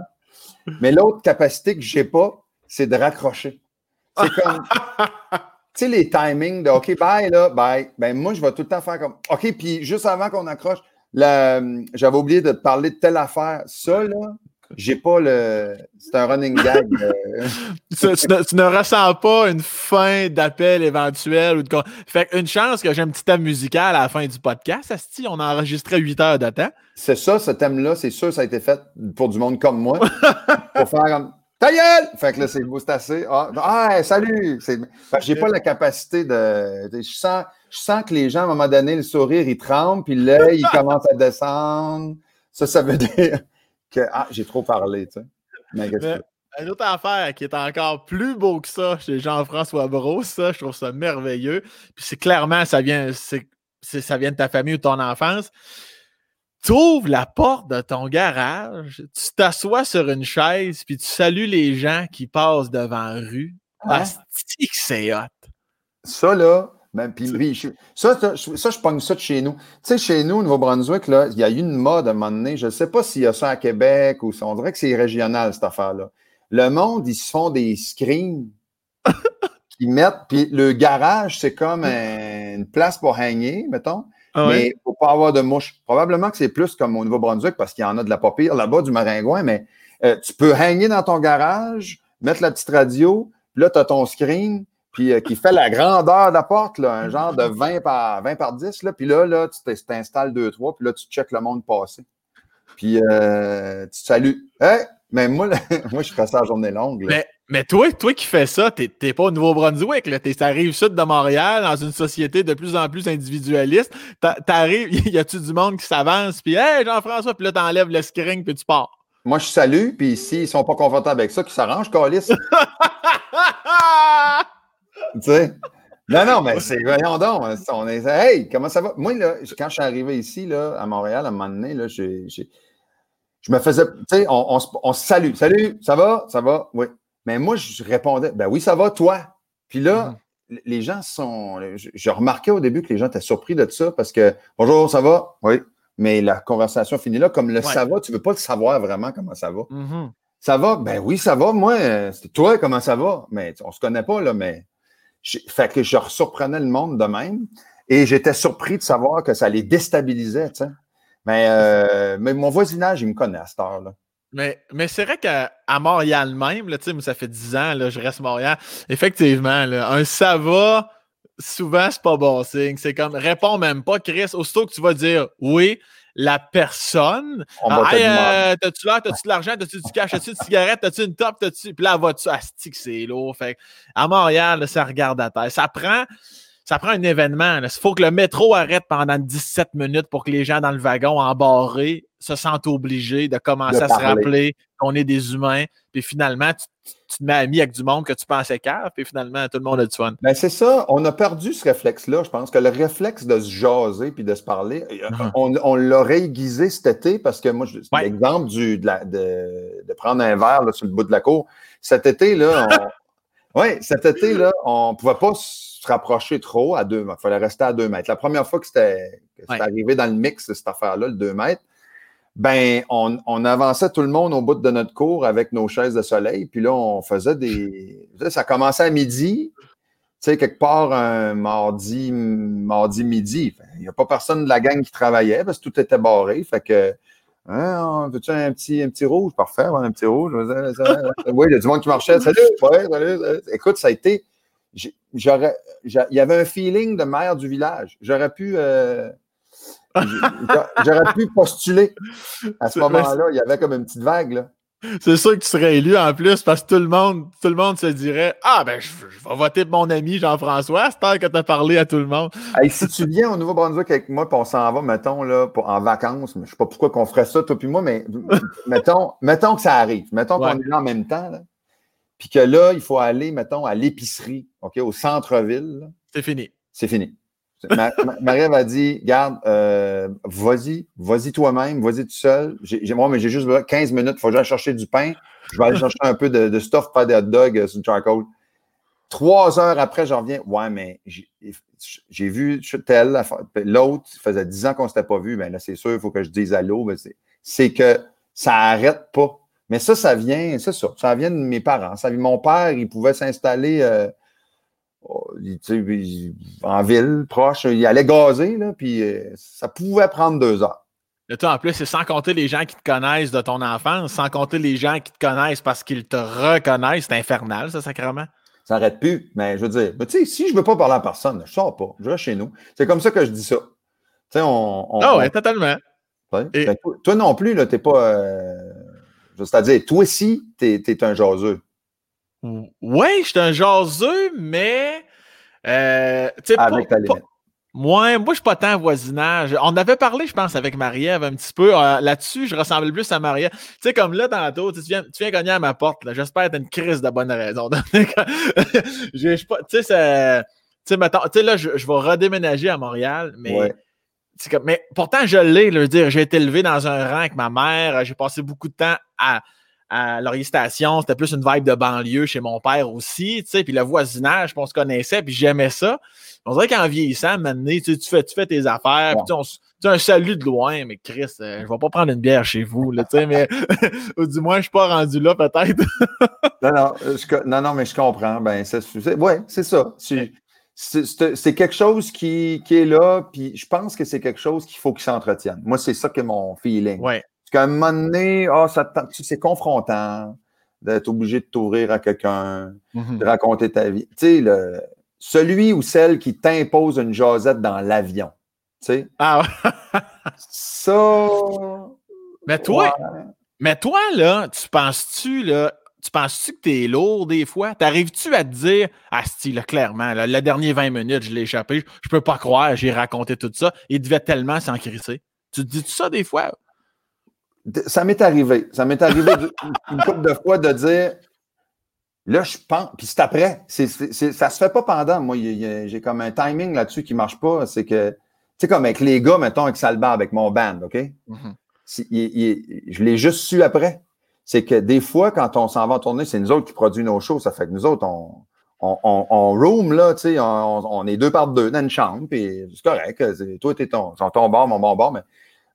Mais l'autre capacité que j'ai pas, c'est de raccrocher. C'est comme. tu sais, les timings de OK, bye, là, bye. Ben, moi, je vais tout le temps faire comme OK, puis juste avant qu'on accroche, j'avais oublié de te parler de telle affaire. Ça, là, j'ai pas le. C'est un running gag. Euh. tu, ne, ressens pas une fin d'appel éventuel ou de. Fait une chance que j'ai un petit thème musical à la fin du podcast. Asti, on a enregistré 8 heures de temps. C'est ça, ce thème-là, c'est sûr, ça a été fait pour du monde comme moi. pour faire comme ta gueule! Fait que là, c'est c'est assez. Ah, ah salut! J'ai pas la capacité de. Je sens, je sens que les gens, à un moment donné, le sourire, il tremble, puis l'œil, il commence à descendre. Ça, ça veut dire que ah, j'ai trop parlé, tu sais. Mais, une autre affaire qui est encore plus beau que ça chez Jean-François Brault, ça, je trouve ça merveilleux. Puis c'est clairement, ça vient, ça vient de ta famille ou de ton enfance tu ouvres la porte de ton garage, tu t'assois sur une chaise, puis tu salues les gens qui passent devant la rue. Ah, c'est hot. Ça, là, ben, ça, ça, je pogne ça de chez nous. Tu sais, chez nous, au Nouveau-Brunswick, il y a eu une mode à un moment donné. Je ne sais pas s'il y a ça à Québec ou ça. On dirait que c'est régional, cette affaire-là. Le monde, ils se font des screens qu'ils mettent, puis le garage, c'est comme une place pour hanger, mettons. Ah mais il ne faut pas avoir de mouches. Probablement que c'est plus comme au Nouveau-Brunswick parce qu'il y en a de la papille là-bas, du maringouin, mais euh, tu peux hanger dans ton garage, mettre la petite radio, puis là, tu as ton screen, puis euh, qui fait la grandeur de la porte, là, un genre de 20 par, 20 par 10, là, puis là, là tu t'installes 2-3, puis là, tu checkes le monde passer. Puis euh, tu te salues. Hey! Mais moi, moi, je fais ça la journée longue. Mais, mais, toi, toi qui fais ça, t'es pas au Nouveau-Brunswick. Ça arrive sud de Montréal, dans une société de plus en plus individualiste. T'arrives, y a-tu du monde qui s'avance, puis Hey, Jean-François, puis là, t'enlèves le screen, puis tu pars. Moi, je salue, puis s'ils sont pas confortables avec ça, qu'ils s'arrangent, Calis. tu sais? Non, non, mais c'est, voyons donc, on est, hey, comment ça va? Moi, là, quand je suis arrivé ici, là, à Montréal, à un moment donné, là, j'ai, je me faisais, tu sais, on, se salue. Salut, ça va? Ça va? Oui. Mais moi, je répondais, ben oui, ça va, toi. Puis là, mm-hmm. les gens sont. Je, remarquais au début que les gens étaient surpris de ça parce que bonjour, ça va? Oui. Mais la conversation finit là. Comme le ça va, tu ne veux pas le savoir vraiment comment ça va. Mm-hmm. Ça va? Ben oui, ça va. Moi, c'est toi, comment ça va? Mais on ne se connaît pas, là, mais. fait que je surprenais le monde de même. Et j'étais surpris de savoir que ça les déstabilisait, tu sais. Euh, mais, mon voisinage, il me connaît à cette heure-là. Mais, mais c'est vrai qu'à Montréal même, là, ça fait 10 ans, là, je reste Montréal. Effectivement, là, un ça va, souvent, c'est pas bon signe. C'est comme, réponds même pas, Chris. Aussitôt que tu vas dire oui, la personne. Ah, euh, t'as-tu l'air, t'as-tu de l'argent, t'as-tu du cash, t'as-tu une cigarette, t'as-tu une top, t'as-tu. Puis là, vas-tu, asti que c'est lourd? Fait à Montréal, ça regarde à terre. Ça prend ça prend un événement. Il faut que le métro arrête pendant 17 minutes pour que les gens dans le wagon embarrés se sentent obligés de commencer à se rappeler qu'on est des humains. Puis finalement, tu, te mets ami avec du monde que tu pensais cave, puis finalement, tout le monde a du fun. Ben c'est ça. On a perdu ce réflexe-là. Je pense que le réflexe de se jaser puis de se parler, euh, uh-huh. on, on l'aurait aiguisé cet été parce que moi, c'est l'exemple de, de, prendre un verre sur le bout de la cour. Cet été, là, Oui, cet été, là, on ne pouvait pas se rapprocher trop à deux mètres. Il fallait rester à deux mètres. La première fois que c'était arrivé dans le mix, cette affaire-là, le deux mètres, ben, on, avançait tout le monde au bout de notre cours avec nos chaises de soleil. Puis là, on faisait des. Ça commençait à midi. Tu sais, quelque part, un mardi, mardi midi. Il n'y a pas personne de la gang qui travaillait parce que tout était barré. Fait que Hein, veux-tu un petit, un petit rouge? Parfait, un petit rouge. oui, il y a du monde qui marchait. Salut, salut, Écoute, ça a été. J'aurais, il y avait un feeling de maire du village. J'aurais pu. Euh, j'aurais pu postuler à ce moment-là. Il y avait comme une petite vague. Là. C'est sûr que tu serais élu en plus parce que tout le monde, tout le monde se dirait Ah, ben, je, vais voter pour mon ami Jean-François, c'est temps que tu as parlé à tout le monde. si tu viens au Nouveau-Brunswick avec moi, puis on s'en va, mettons, là, pour, en vacances, mais je sais pas pourquoi qu'on ferait ça, toi puis moi, mais mettons, mettons que ça arrive. Mettons qu'on est là en même temps, puis que là, il faut aller, mettons, à l'épicerie, OK, au centre-ville. C'est fini. c'est fini. Marie m'a dit Garde, euh, vas-y, vas-y toi-même, vas-y tout seul. J'ai, moi, mais j'ai juste 15 minutes, il faut que j'aille chercher du pain. Je vais aller chercher un peu de, stuff, pas de hot dog euh, sur le charcoal. Trois heures après, je reviens. Ouais, mais j'ai, vu tel, l'autre, ça faisait dix ans qu'on ne s'était pas vu. Ben là, c'est sûr, il faut que je dise allô. C'est, que ça n'arrête pas. Mais ça, ça vient, ça, ça vient de mes parents. Ça, mon père, il pouvait s'installer. Euh, en ville, proche, il allait gazer, là, puis euh, ça pouvait prendre deux heures. Et toi, en plus, c'est sans compter les gens qui te connaissent de ton enfance, sans compter les gens qui te connaissent parce qu'ils te reconnaissent. C'est infernal, ça, sacrément. Ça n'arrête plus, mais je veux dire, tu sais, si je ne veux pas parler à personne, je ne sors pas, je vais chez nous. C'est comme ça que je dis ça. Tu sais, on. Ah ouais, totalement. Ben, toi, non plus, tu n'es pas. Euh, c'est-à-dire, toi aussi, tu es, un jaseux. Oui, je suis un jaseux, mais. Euh, avec ta limite. moi, moi, je suis pas tant voisinage. On avait parlé, je pense, avec Marie-Ève un petit peu. Euh, là-dessus, je ressemble plus à Marie-Ève. Tu sais, comme là, tantôt, tu viens, tu viens cogner à ma porte. J'espère que tu une crise de bonne raison. je, tu sais, c'est. Tu sais, là, je, vais redéménager à Montréal, mais. Comme, mais pourtant, je l'ai, le dire. J'ai été élevé dans un rang avec ma mère. J'ai passé beaucoup de temps à, à Laurier Station, c'était plus une vibe de banlieue chez mon père aussi, tu sais, puis le voisinage, on se connaissait, puis j'aimais ça. On dirait qu'en vieillissant, maintenant, tu, fais, tu fais tes affaires, puis tu un salut de loin, mais Chris, euh, je vais pas prendre une bière chez vous, tu sais, mais ou du moins, je suis pas rendu là, peut-être. non, non, non, non, mais je comprends. Ben, c'est, ouais, c'est ça. C'est quelque chose qui, qui, est là, puis je pense que c'est quelque chose qu'il faut qu'il s'entretienne. Moi, c'est ça que mon feeling. Ouais. Qu'à un moment donné, oh, c'est confrontant d'être obligé de t'ouvrir à quelqu'un, mm-hmm. de raconter ta vie. Tu sais, celui ou celle qui t'impose une jasette dans l'avion. Tu sais? Ah Ça. Mais toi, mais toi, là, tu penses-tu, là, tu penses-tu que t'es lourd des fois? T'arrives-tu à te dire, ah, style, clairement, le dernier 20 minutes, je l'ai échappé, je peux pas croire, j'ai raconté tout ça, il devait tellement s'en crisser. Tu te dis -tu ça des fois? Ça m'est arrivé. Ça m'est arrivé une couple de fois de dire là, je pense. Puis c'est après. C'est, c'est, ça se fait pas pendant. Moi, j'ai comme un timing là-dessus qui marche pas. C'est que, tu sais, comme avec les gars, mettons, avec Salba, avec mon band, OK? Mm-hmm. je l'ai juste su après. C'est que des fois, quand on s'en va en tournée, c'est nous autres qui produisent nos shows. Ça fait que nous autres, on, on, on, room, là, tu sais, on, est deux par deux dans une chambre, puis c'est correct. toi, t'es ton, ton bord, mon bon bord, mais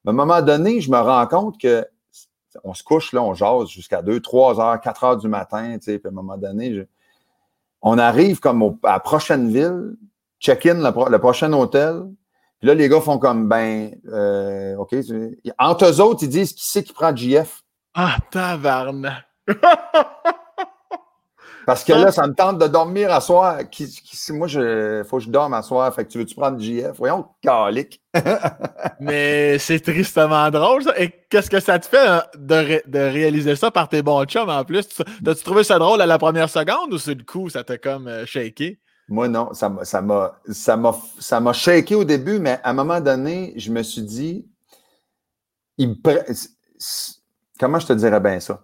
à un moment donné, je me rends compte que on se couche, là, on jase jusqu'à 2, 3 heures, 4 heures du matin, puis à un moment donné, on arrive comme à la prochaine ville, check-in le, prochain hôtel, puis là, les gars font comme, ben, euh, OK. Entre eux autres, ils disent qui c'est qui prend JF. Ah, taverne. Parce que là, ça me tente de dormir à soir. moi, il faut que je dorme à soir. Fait que tu veux-tu prendre JF? Voyons, calique. Mais c'est tristement drôle, ça. Et qu'est-ce que ça te fait hein, de, réaliser ça par tes bons chums en plus? T'as-tu trouvé ça drôle à la première seconde ou c'est le coup, ça t'a comme euh, shaké? Moi, non. Ça m'a, ça m'a, shaké au début, mais à un moment donné, je me suis dit, il comment je te dirais bien ça?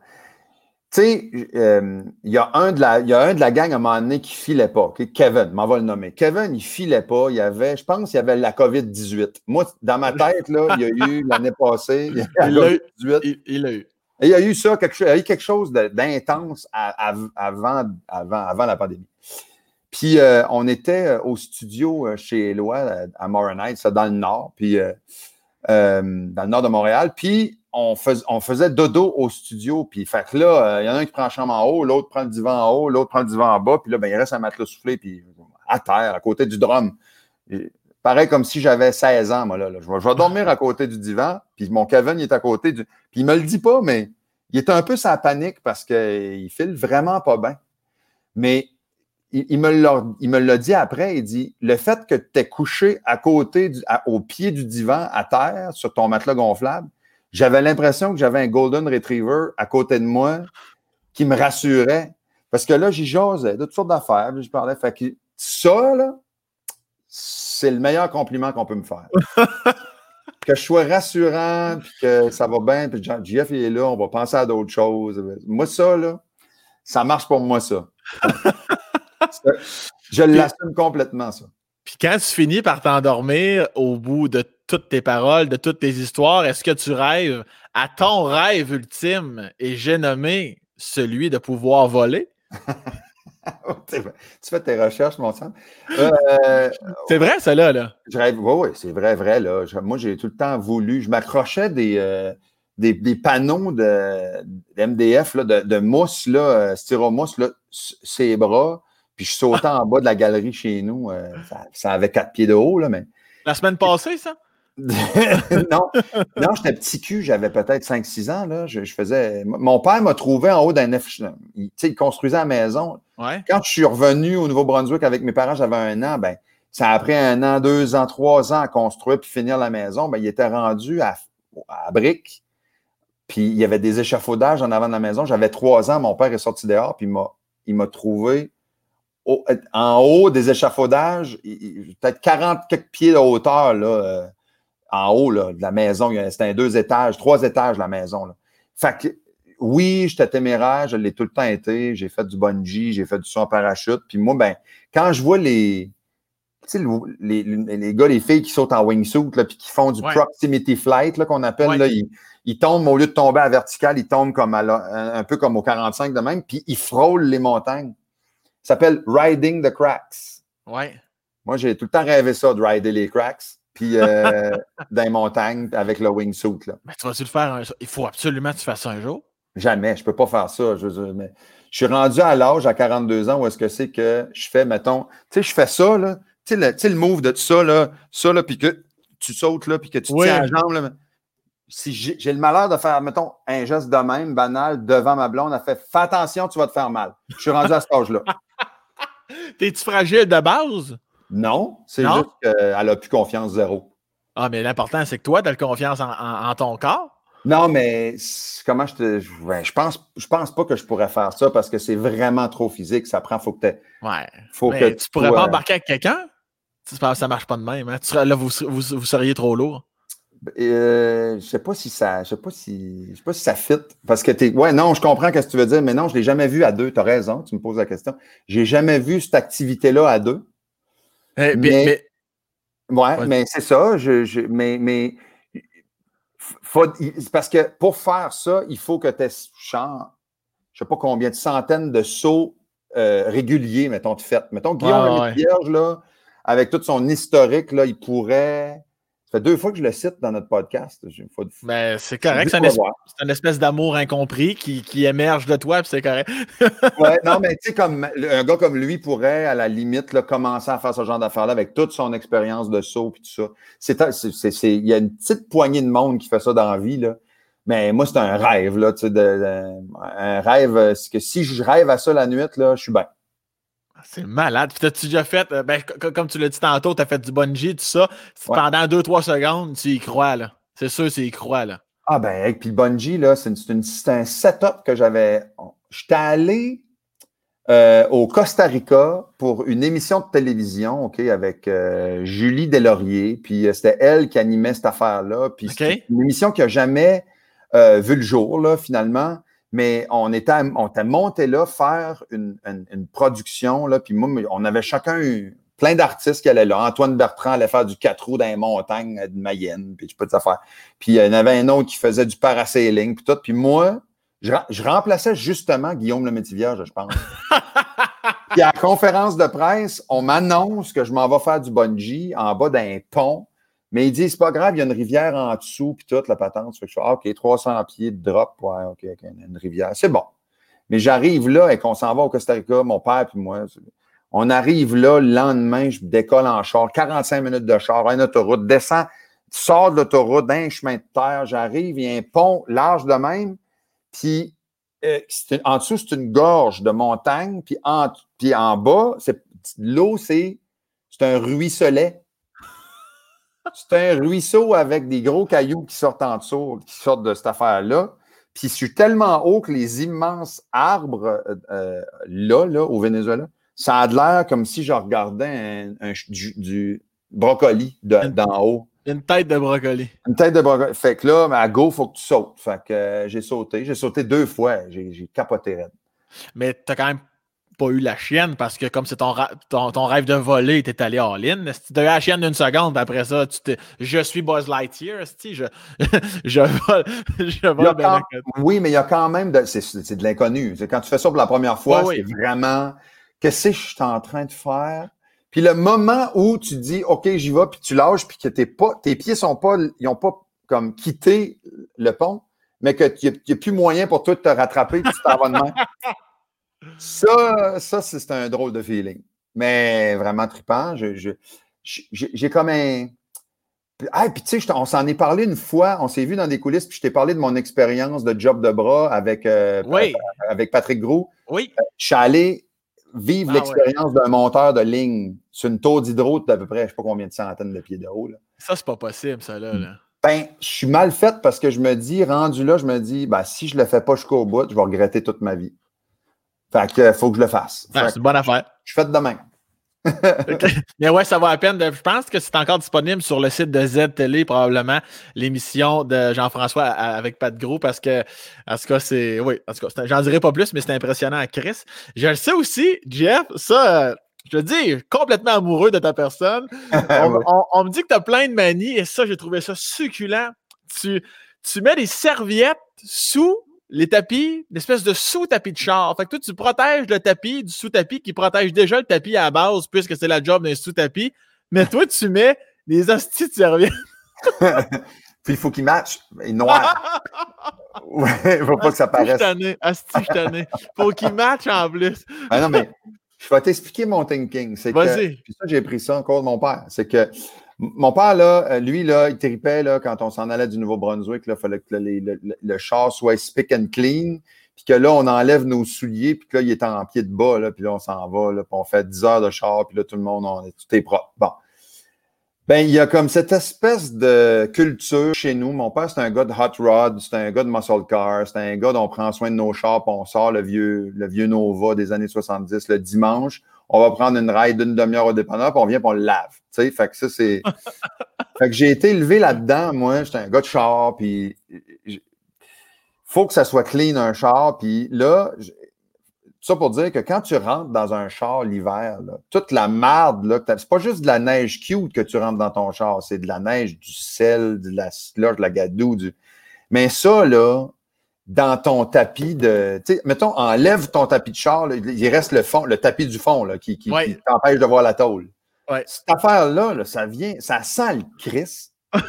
Tu sais, euh, il y, a un de la, y a un de la gang à un moment donné qui filait pas. Kevin, m'en va le nommer. Kevin, il filait pas. Il y avait, je pense, il y avait la COVID-18. Moi, dans ma tête, là, il y a eu l'année passée. Il, a eu. Il, a eu. il y a eu ça, quelque, il y a eu quelque chose d'intense avant, avant, avant la pandémie. Puis euh, on était euh, au studio chez Eloi à Morin Heights, dans le nord, puis dans le nord de Montréal. Puis on, faisait dodo au studio. Puis, fait là, il euh, y en a un qui prend la chambre en haut, l'autre prend le divan en haut, l'autre prend le divan en bas. Puis là, ben, il reste un matelas soufflé, puis à terre, à côté du drum. pareil comme si j'avais 16 ans, moi, là. Je, vais, dormir à côté du divan. Puis mon Kevin, il est à côté du. Puis il me le dit pas, mais il est un peu sa panique parce qu'il file vraiment pas bien. Mais il, me l'a dit après, il dit le fait que tu es couché à côté, au pied du divan, à terre, sur ton matelas gonflable, j'avais l'impression que j'avais un Golden Retriever à côté de moi qui me rassurait. Parce que là, j'y jasais de toutes sortes d'affaires. Je parlais. Fait que ça, là, c'est le meilleur compliment qu'on peut me faire. que je sois rassurant, puis que ça va bien, puis Jeff il est là, on va penser à d'autres choses. Moi, ça, là, ça marche pour moi, ça. je l'assume complètement, ça. Puis quand tu finis par t'endormir au bout de toutes tes paroles, de toutes tes histoires, est-ce que tu rêves à ton rêve ultime et j'ai nommé celui de pouvoir voler? tu fais tes recherches, mon sang. Euh, c'est vrai, ça là, là. Je rêve, oui, oui, c'est vrai, vrai. Là. moi, j'ai tout le temps voulu. Je m'accrochais des, euh, des, panneaux de, MDF, là, de, mousse, là, euh, styromousse, là, ses bras. Puis je sautais en bas de la galerie chez nous. ça, avait quatre pieds de haut, là, mais. La semaine passée, ça? non, non j'étais petit cul, j'avais peut-être 5-6 ans. Là. Je, faisais... Mon père m'a trouvé en haut d'un F. Il, il construisait la maison. Quand je suis revenu au Nouveau-Brunswick avec mes parents, j'avais un an, ben, ça a pris un an, deux ans, trois ans à construire puis finir la maison. Ben, il était rendu à, à briques. Puis il y avait des échafaudages en avant de la maison. J'avais trois ans, mon père est sorti dehors, puis il m'a trouvé en haut des échafaudages, peut-être 40 quelques pieds de hauteur, là, euh, en haut là, de la maison. C'était un deux étages, trois étages la maison. Là. Fait que oui, j'étais téméraire, je l'ai tout le temps été. J'ai fait du bungee, j'ai fait du saut en parachute. Puis moi, ben, quand je vois les, les, les, gars, les filles qui sautent en wingsuit, là, puis qui font du proximity flight, qu'on appelle, là, ils, tombent, au lieu de tomber à vertical, ils tombent comme un peu comme au 45 de même, puis ils frôlent les montagnes. Ça s'appelle Riding the Cracks. Ouais. Moi, j'ai tout le temps rêvé ça, de rider les cracks puis euh, dans les montagnes avec le wingsuit. Là. Mais tu vas-tu le faire un... Il faut absolument que tu fasses ça un jour. Jamais, je ne peux pas faire ça. Je, mais je suis rendu à l'âge, à 42 ans, où est-ce que c'est que je fais, mettons, tu sais, je fais ça, là, tu sais, le, move de tout ça, là, ça, là, puis que tu sautes, là, puis que tu tiens la jambe, là. Si j'ai le malheur de faire, mettons, un geste de même, banal, devant ma blonde, elle fait Fais attention, tu vas te faire mal. Je suis rendu à cet âge-là. T'es-tu fragile de base? Non, c'est juste qu'elle a plus confiance zéro. Ah, mais l'important, c'est que toi, tu as confiance en ton corps? Non, mais comment je te. je pense, je pense pas que je pourrais faire ça parce que c'est vraiment trop physique. Ça prend, faut que tu. Ouais. Faut que tu pourrais pas embarquer avec quelqu'un? Ça marche pas de même. Hein? là, vous, vous, seriez trop lourd. Euh, je sais pas si ça. Je sais pas si. Je sais pas si ça fit. Parce que tu Ouais, non, je comprends ce que tu veux dire, mais non, je l'ai jamais vu à deux. Tu as raison, tu me poses la question. J'ai jamais vu cette activité-là à deux. Eh, mais, Ouais, mais c'est ça. Je, mais, mais parce que pour faire ça, il faut que tu aies, je ne sais pas combien, de centaines de sauts euh, réguliers, mettons, de fait. Mettons, Guillaume ah, Vierge, là, avec tout son historique, là, il pourrait ça fait deux fois que je le cite dans notre podcast. Ben, c'est correct. C'est une, espèce d'amour incompris qui, émerge de toi, puis c'est correct. oui, non, mais tu sais, comme un gars comme lui pourrait, à la limite, commencer à faire ce genre d'affaires-là avec toute son expérience de saut et tout ça. Il y a une petite poignée de monde qui fait ça dans la vie, là. Mais moi, c'est un rêve, là, de, un rêve, euh, que si je rêve à ça la nuit, là, je suis bien. C'est malade. Puis t'as-tu déjà fait, euh, ben, comme tu l'as dit tantôt, tu as fait du bungee, tout ça. Pendant 2-3 secondes, tu y crois, là. C'est sûr, c'est y crois, là. Ah, ben, puis le bungee, là, c'est un setup que j'avais. J'étais allé euh, au Costa Rica pour une émission de télévision, OK, avec euh, Julie Delaurier. Puis c'était elle qui animait cette affaire-là. Puis une émission qui n'a jamais vu le jour, là, finalement mais on était, on était monté là faire une, production, là, puis moi, on avait chacun eu plein d'artistes qui allaient là. Antoine Bertrand allait faire du quatre roues dans les montagnes de Mayenne, puis je peux te faire. Puis il y en avait un autre qui faisait du parasailing, puis tout. Puis moi, je, remplaçais justement Guillaume le Métivierge, je pense. puis à la conférence de presse, on m'annonce que je m'en vais faire du bungee en bas d'un pont mais il dit, c'est pas grave, il y a une rivière en dessous, puis toute la patente. je fais, ah, OK, 300 pieds de drop, ouais, OK, OK, une rivière. C'est bon. Mais j'arrive là et qu'on s'en va au Costa Rica, mon père puis moi. On arrive là, le lendemain, je décolle en char, 45 minutes de char, une autoroute, descends, sors de l'autoroute, d'un chemin de terre, j'arrive, il y a un pont large de même, puis euh, en dessous, c'est une gorge de montagne, puis en, puis en bas, l'eau, c'est un ruisselet. C'est un ruisseau avec des gros cailloux qui sortent en dessous, qui sortent de cette affaire-là. Puis je suis tellement haut que les immenses arbres euh, euh, là, là, au Venezuela, ça a l'air comme si je regardais un, du, brocoli d'en haut. Une tête de brocoli. Une tête de brocoli. Fait que là, à go, il faut que tu sautes. Fait que euh, j'ai sauté. J'ai sauté deux fois. J'ai capoté raide. Mais tu as quand même pas eu la chienne parce que comme c'est ton, ton, rêve de voler, t'es allé all-in. Si tu as eu la chienne d'une seconde, après ça, tu te, je suis Buzz Lightyear, je, je vole, je vole Oui, mais il y a quand même de, c'est, de l'inconnu. Quand tu fais ça pour la première fois, c'est vraiment qu'est-ce que je suis en train de faire? Puis le moment où tu dis OK, j'y vais, puis tu lâches, puis que t'es pas, tes pieds sont pas, ils ont pas comme quitté le pont, mais que tu n'y a, plus moyen pour toi de te rattraper, puis tu t'en vas de main. Ça, ça c'est un drôle de feeling. Mais vraiment trippant. J'ai comme un. Ah, puis tu sais, on s'en est parlé une fois, on s'est vu dans des coulisses, puis je t'ai parlé de mon expérience de job de bras avec, euh, avec Patrick Gros. Oui. Euh, je suis allé vivre ah l'expérience d'un monteur de ligne sur une tour d'hydro d'à peu près, je ne sais pas combien de centaines de pieds de haut. Là. Ça, c'est pas possible, ça, là. Ben, je suis mal faite parce que je me dis, rendu là, je me dis, ben, si je ne le fais pas jusqu'au bout, je vais regretter toute ma vie. Fait que faut que je le fasse. c'est une bonne affaire. Je fais demain. Mais ouais, ça vaut la peine. je pense que c'est encore disponible sur le site de Z Télé, probablement, l'émission de Jean-François avec Pat Gros, parce que, en tout cas, c'est. Oui, en tout cas, j'en dirai pas plus, mais c'est impressionnant à Chris. Je le sais aussi, Jeff, ça. Je te dis, complètement amoureux de ta personne. On, me dit que tu as plein de manies et ça, j'ai trouvé ça succulent. Tu, tu mets des serviettes sous les tapis, l'espèce de sous-tapis de char. Fait que toi, tu protèges le tapis du sous-tapis qui protège déjà le tapis à la base, puisque c'est la job d'un sous-tapis. Mais toi, tu mets des hosties de serviettes. Puis il faut qu'il matche. Il est noir. ouais, faut pas que ça paraisse. Asti, je Faut qu'il matche en plus. ah non, mais je vais t'expliquer mon thinking. Vas-y. Puis ça, j'ai pris ça encore de mon père. C'est que mon père, là, euh, lui, là, il tripait là, quand on s'en allait du Nouveau-Brunswick. Il fallait que le, char soit spick and clean. Puis que là, on enlève nos souliers, puis que là, il est en pied de bas, là, puis là, on s'en va, là, puis on fait 10 heures de char, puis là, tout le monde, on, tout est propre. Bon. Ben, il y a comme cette espèce de culture chez nous. Mon père, c'est un gars de hot rod, c'est un gars de muscle car, c'est un gars dont on prend soin de nos chars, puis on sort le vieux, le vieux Nova des années 70 le dimanche on va prendre une ride d'une demi-heure au dépanneur, puis on vient, puis on le lave. Fait que ça, c'est. fait que j'ai été élevé là-dedans, moi. J'étais un gars de char, puis. Faut que ça soit clean, un char. Puis là, ça pour dire que quand tu rentres dans un char l'hiver, toute la marde, là, c'est pas juste de la neige cute que tu rentres dans ton char, c'est de la neige, du sel, de la slush, de la gadoue. Du... Mais ça, là, dans ton tapis de. Mettons, enlève ton tapis de char, il reste le fond, le tapis du fond là, qui, qui, t'empêche de voir la tôle. Cette affaire-là, ça vient, ça sent le cris.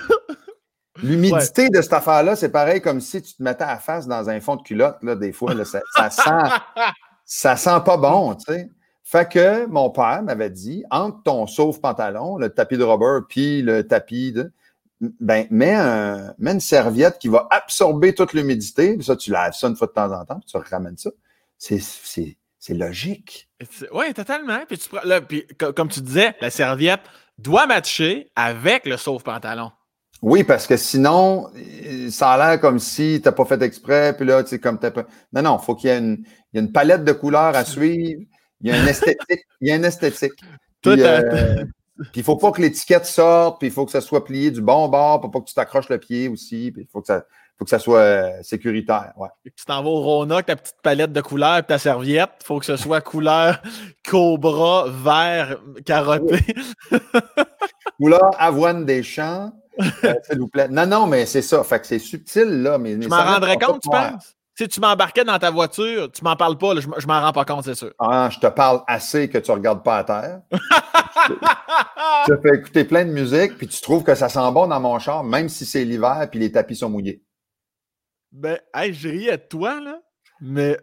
L'humidité de cette affaire-là, c'est pareil comme si tu te mettais à face dans un fond de culotte, là, des fois. Là, ça, ça, sent, ça sent pas bon, tu sais. Fait que mon père m'avait dit, entre ton sauve-pantalon, le tapis de rubber, puis le tapis de ben, mets, un, mets, une serviette qui va absorber toute l'humidité. Ça, tu laves ça une fois de temps en temps, puis tu ramènes ça. C'est logique. Oui, totalement. Puis, tu, là, puis, comme tu disais, la serviette doit matcher avec le sauve-pantalon. Oui, parce que sinon, ça a l'air comme si tu n'as pas fait exprès, puis là, tu sais, comme tu pas. Non, non, il faut qu'il y ait une, il y a une palette de couleurs à suivre. Il y a une esthétique. il y a une esthétique. Tout euh, puis il faut pas que l'étiquette sorte, puis il faut que ça soit plié du bon bord pour pas que tu t'accroches le pied aussi, puis il faut que ça, faut que ça soit euh, sécuritaire. Ouais. tu t'en vas au Rona, ta petite palette de couleurs et ta serviette, il faut que ce soit couleur cobra, vert, carotté. couleur avoine des champs, euh, s'il vous plaît. Non, non, mais c'est ça. Fait que c'est subtil, là. Mais, tu m'en rendrais compte, tu penses? Si tu m'embarquais dans ta voiture, tu m'en parles pas, je, je m'en rends pas compte, c'est sûr. Ah, je te parle assez que tu regardes pas à terre. tu fais écouter plein de musique, puis tu trouves que ça sent bon dans mon char, même si c'est l'hiver, puis les tapis sont mouillés. Ben, hey, je ris à toi, là, mais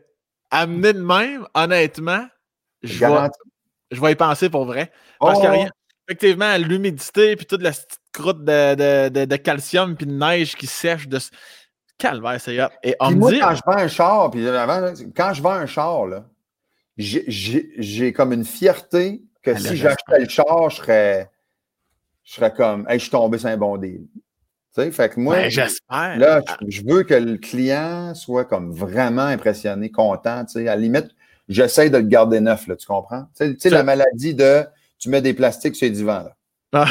amener de même, honnêtement, je vais, je vais y penser pour vrai. Parce y a oh! rien. Effectivement, l'humidité, puis toute la petite croûte de, de, de, calcium, puis de neige qui sèche de Calvaire, c'est Et on moi, quand je vends un char, puis quand je vends un char, j'ai comme une fierté que ah, si j'achetais le char, je serais, je serais comme, hey, je suis tombé sur un bon deal. Fait que moi, ben, j'espère. Là, je, veux que le client soit comme vraiment impressionné, content. À la limite, j'essaie de le garder neuf, là, tu comprends? Tu sais, la maladie de tu mets des plastiques sur les divans. Là.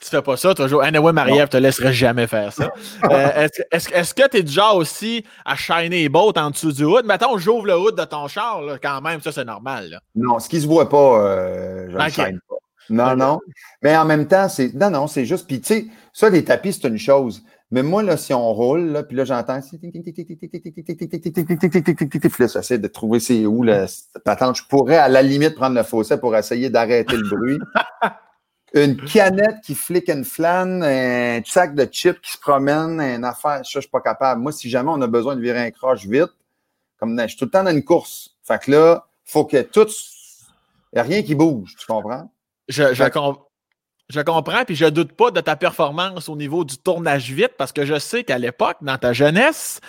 tu fais pas ça, toujours. Anyway, Marie-Ève te laisserait jamais faire ça. Euh, est-ce que tu es déjà aussi à shiner les bottes en dessous du hood? Mettons, j'ouvre le hood de ton char, quand même, ça c'est normal. Non, ce qui se voit pas, euh, je ne shine pas. Non, non. Mais en même temps, c'est. Non, non, c'est juste. Puis, tu sais, ça, les tapis, c'est une chose. Mais moi, là, si on roule, là, puis là, j'entends. Là, j'essaie de trouver c'est où, patente. Je pourrais, à la limite, prendre le fossé pour essayer d'arrêter le bruit. Une canette qui flic une flâne, un sac de chips qui se promène, une affaire, ça, je suis pas capable. Moi, si jamais on a besoin de virer un croche vite, comme je suis tout le temps dans une course. Fait que là, faut que tout. Il n'y a rien qui bouge, tu comprends? Je, je, je comprends, puis je doute pas de ta performance au niveau du tournage vite, parce que je sais qu'à l'époque, dans ta jeunesse,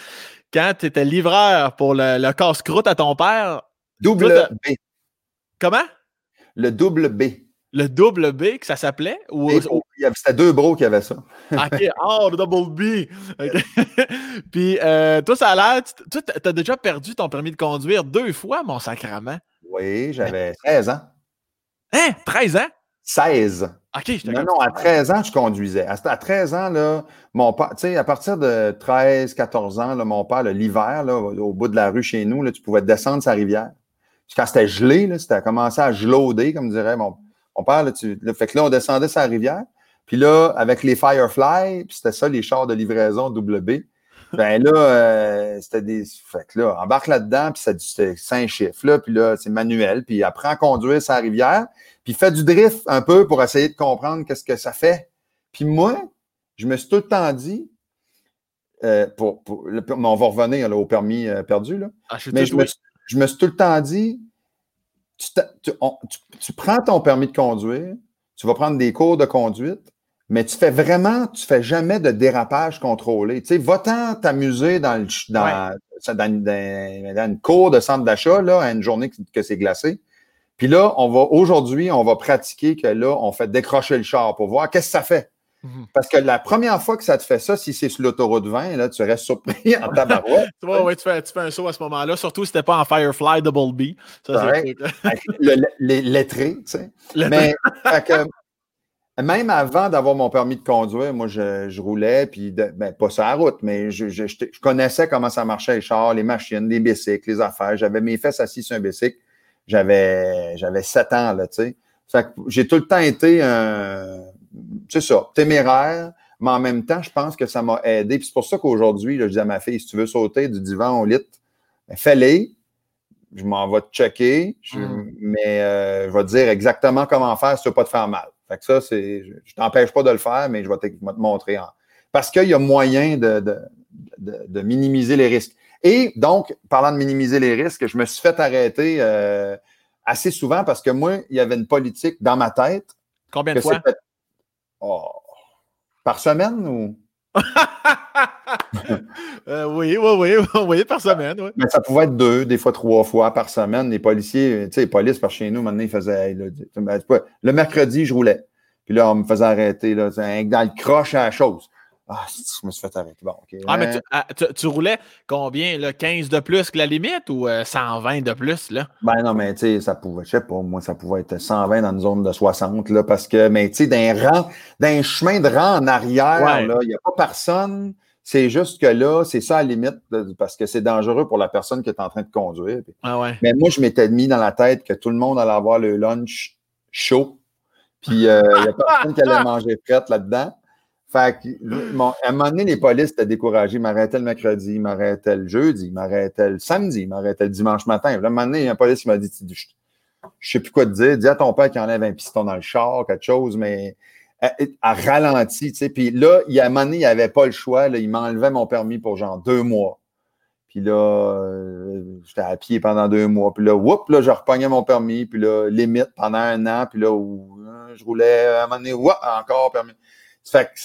quand tu étais livreur pour le, casse-croûte à ton père. Double B. Comment? Le double B. Le double B, que ça s'appelait? Ou... C'était deux bros qui avaient ça. OK. Oh, le double B. Puis, euh, toi, ça a l'air. Tu as déjà perdu ton permis de conduire deux fois, mon sacrament. Oui, j'avais 13 ans. Hein? 13 ans? 16. OK, Non, non, à 13 ans, je conduisais. À 13 ans, là, mon père, tu sais, à partir de 13, 14 ans, là, mon père, l'hiver, au bout de la rue chez nous, là, tu pouvais descendre sa rivière. Quand c'était gelé, là, c'était commencé à gelauder, comme dirait mon, mon père. Là, tu, fait que là, on descendait sa rivière. Puis là, avec les Firefly, puis c'était ça, les chars de livraison WB. Ben là, euh, c'était des. Fait que là, embarque là-dedans, puis c'était cinq chiffres, là, puis là, c'est manuel, puis apprends à conduire sa rivière, puis fais du drift un peu pour essayer de comprendre qu'est-ce que ça fait. Puis moi, je me suis tout le temps dit, euh, pour, on va revenir là, au permis euh, perdu, là. Ah, mais je me, je me, suis tout le temps dit, tu, tu prends ton permis de conduire, tu vas prendre des cours de conduite, mais tu fais vraiment, tu fais jamais de dérapage contrôlé. Tu sais, va-t'en t'amuser dans, le, dans, dans, une cour de centre d'achat, là, à une journée que, c'est glacé. Puis là, on va, aujourd'hui, on va pratiquer que là, on fait décrocher le char pour voir qu'est-ce que ça fait. Mhm. Parce que la première fois que ça te fait ça, si c'est sur l'autoroute 20, là, tu restes surpris en tabarouette. tu, vois, tu, fais, tu fais un saut à ce moment-là, surtout si c'était pas en Firefly Double B. Ça, le, les lettrés, tu sais. Mais, que, même avant d'avoir mon permis de conduire, moi, je, roulais, puis ben, pas sur la route, mais je, je, connaissais comment ça marchait les chars, les machines, les bicycles, les affaires. J'avais mes fesses assis sur un bicycle. J'avais j'avais sept ans, là, tu sais. j'ai tout le temps été un, c'est ça, téméraire, mais en même temps, je pense que ça m'a aidé. Puis c'est pour ça qu'aujourd'hui, je dis à ma fille, si tu veux sauter du divan au lit, ben, fais-le. Je m'en vais te checker, mm. mais euh, je vais te dire exactement comment faire si tu veux pas te faire mal. Fait que ça, c'est. Je, ne t'empêche pas de le faire, mais je vais te, montrer. Parce qu'il y a moyen de, minimiser les risques. Et donc, parlant de minimiser les risques, je me suis fait arrêter euh, assez souvent parce que moi, il y avait une politique dans ma tête. Combien de fois? Oh, par semaine ou? Euh, oui, oui, oui, oui, par semaine. Oui. Mais ça pouvait être deux, des fois trois fois par semaine. Les policiers, tu sais, les polices par chez nous, maintenant, ils faisaient. Ben, le mercredi, je roulais. Puis là, on me faisait arrêter là, dans le croche à la chose. Ah, je me suis fait arrêter. Bon, Ah, mais ah, tu, roulais combien, là, 15 de plus que la limite ou 120 euh, de plus, là? Ben non, mais tu sais, ça pouvait, je sais pas, moi, ça pouvait être 120 dans une zone de 60, là, parce que, mais tu sais, d'un rang, d'un chemin de rang en arrière, là, il n'y a pas personne. C'est juste que là, c'est ça à la limite, parce que c'est dangereux pour la personne qui est en train de conduire. Ah ouais. Mais moi, je m'étais mis dans la tête que tout le monde allait avoir le lunch chaud. Puis, euh, il n'y a personne qui allait manger frette là-dedans. Fait que, à un moment donné, les polices étaient découragés. Ils m'arrêtaient le mercredi, ils m'arrêtaient le jeudi, ils m'arrêtaient le samedi, ils m'arrêtaient le dimanche matin. Là, à un moment donné, il y a un police qui m'a dit Je ne sais plus quoi te dire. Dis à ton père qu'il enlève un piston dans le char, quelque chose, mais à, ralenti. Tu sais. Puis là, il y a un moment donné, il avait pas le choix. Là, il m'enlevait mon permis pour genre deux mois. Puis là, euh, j'étais à pied pendant deux mois. Puis là, whoop, là, je repognais mon permis. Puis là, limite pendant un an. Puis là, euh, je roulais à un moment donné, whoop, encore permis. Fait que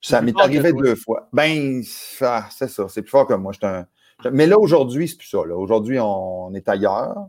ça m'est arrivé deux fois. Ben, ah, c'est ça, c'est plus fort que moi. Un... Mais là, aujourd'hui, c'est plus ça. Aujourd'hui, on est ailleurs.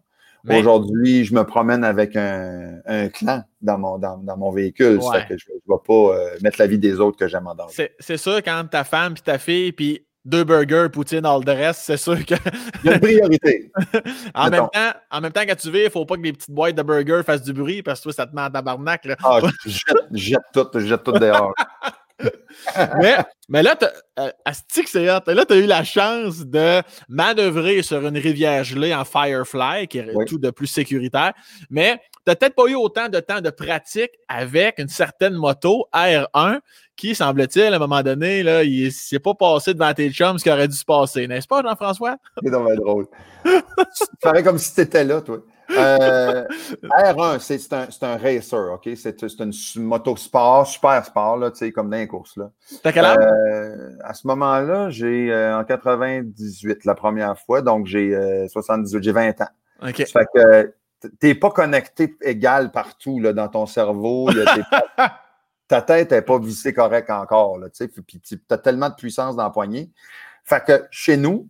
Aujourd'hui, je me promène avec un, clan dans mon, dans, mon véhicule. Ça que je ne vais pas euh, mettre la vie des autres que j'aime en danger. C'est sûr, quand ta femme et ta fille, puis deux burgers, poutine, all the rest, c'est sûr que. Il y a une priorité. en, même temps, en même temps, quand tu vis, il ne faut pas que les petites boîtes de burgers fassent du bruit parce que toi, ça te met en tabarnak. Là. Ah, je jette, jette tout, je jette tout dehors. mais, mais là, euh, c'est Là, tu as eu la chance de manœuvrer sur une rivière gelée en Firefly, qui est tout de plus sécuritaire. Mais tu n'as peut-être pas eu autant de temps de pratique avec une certaine moto R1 qui, semble-t-il, à un moment donné, là, il ne s'est pas passé devant tes chums ce qui aurait dû se passer. N'est-ce pas, Jean-François? C'est drôle. tu ferais comme si tu étais là, toi. Euh, R1, c'est un, un, racer, OK? C'est une moto sport, super sport, là, comme dans les courses. Là. T'as quel âge? Euh, à ce moment-là, j'ai euh, en 98 la première fois, donc j'ai 78, j'ai 20 ans. OK. Ça fait que t'es pas connecté égal partout là, dans ton cerveau. ta tête n'est pas vissée correct encore, là, puis tu as tellement de puissance dans la poignée. Fait que chez nous,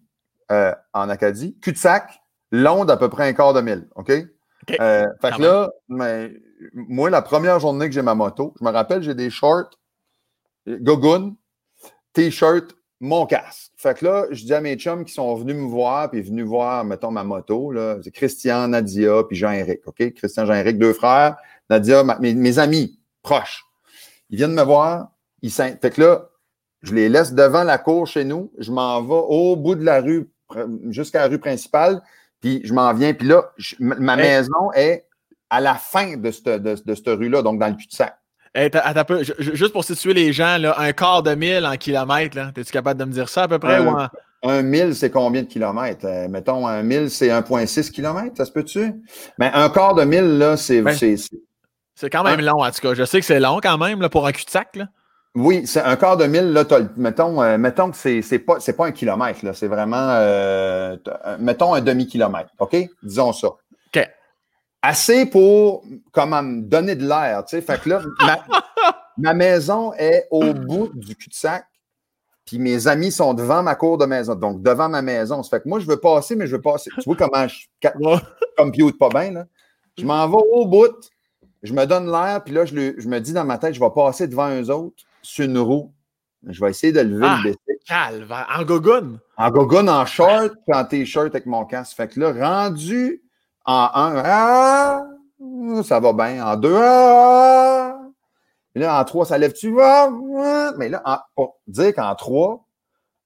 en Acadie, cul-de-sac, long d'à peu près un quart de mille. OK? Euh, fait que là, mais, moi, la première journée que j'ai ma moto, je me rappelle, j'ai des shorts, gogoon, t-shirt, mon casque. Fait que là, je dis à mes chums qui sont venus me voir, puis venus voir, mettons, ma moto, là, c'est Christian, Nadia, puis Jean-Éric, OK? Christian, Jean-Éric, deux frères. Nadia, mes, amis proches. Ils viennent me voir, ils Fait que là, je les laisse devant la cour chez nous, je m'en vais au bout de la rue, jusqu'à la rue principale, puis je m'en viens, puis là, ma maison est à la fin de cette, de, rue-là, donc dans le cul-de-sac. juste pour situer les gens, là, un quart de mille en kilomètres, es-tu capable de me dire ça à peu près? Un, ou un mille, c'est combien de kilomètres? Euh, mettons, un mille, c'est 1,6 kilomètres, ça se peut-tu? Mais un quart de mille, là, c'est. Ben, c'est quand même long, en tout cas. Je sais que c'est long quand même là, pour un cul-de-sac. Oui, c'est un quart de mille, là, mettons, euh, mettons que c'est, c'est pas, c'est pas un kilomètre, là, c'est vraiment, euh, mettons un demi-kilomètre, OK? Disons ça. OK. Assez pour, comment, me donner de l'air, tu sais. Fait que là, ma, maison est au bout du cul-de-sac, puis mes amis sont devant ma cour de maison, donc devant ma maison. Ça fait que moi, je veux passer, mais je veux passer. Tu vois comment je compute pas bien, là? Je m'en vais au bout, je me donne l'air, puis là, je, je me dis dans ma tête, je vais passer devant eux autres sur une roue. Je vais essayer de lever ah, le bicycle. Calve, en gogoune. En gogoune, en short, puis en t-shirt avec mon casque. Fait que là, rendu en un, ah, ça va bien. En deux, ah, là, en trois, ça lève-tu? Ah, mais là, pour dire qu'en trois,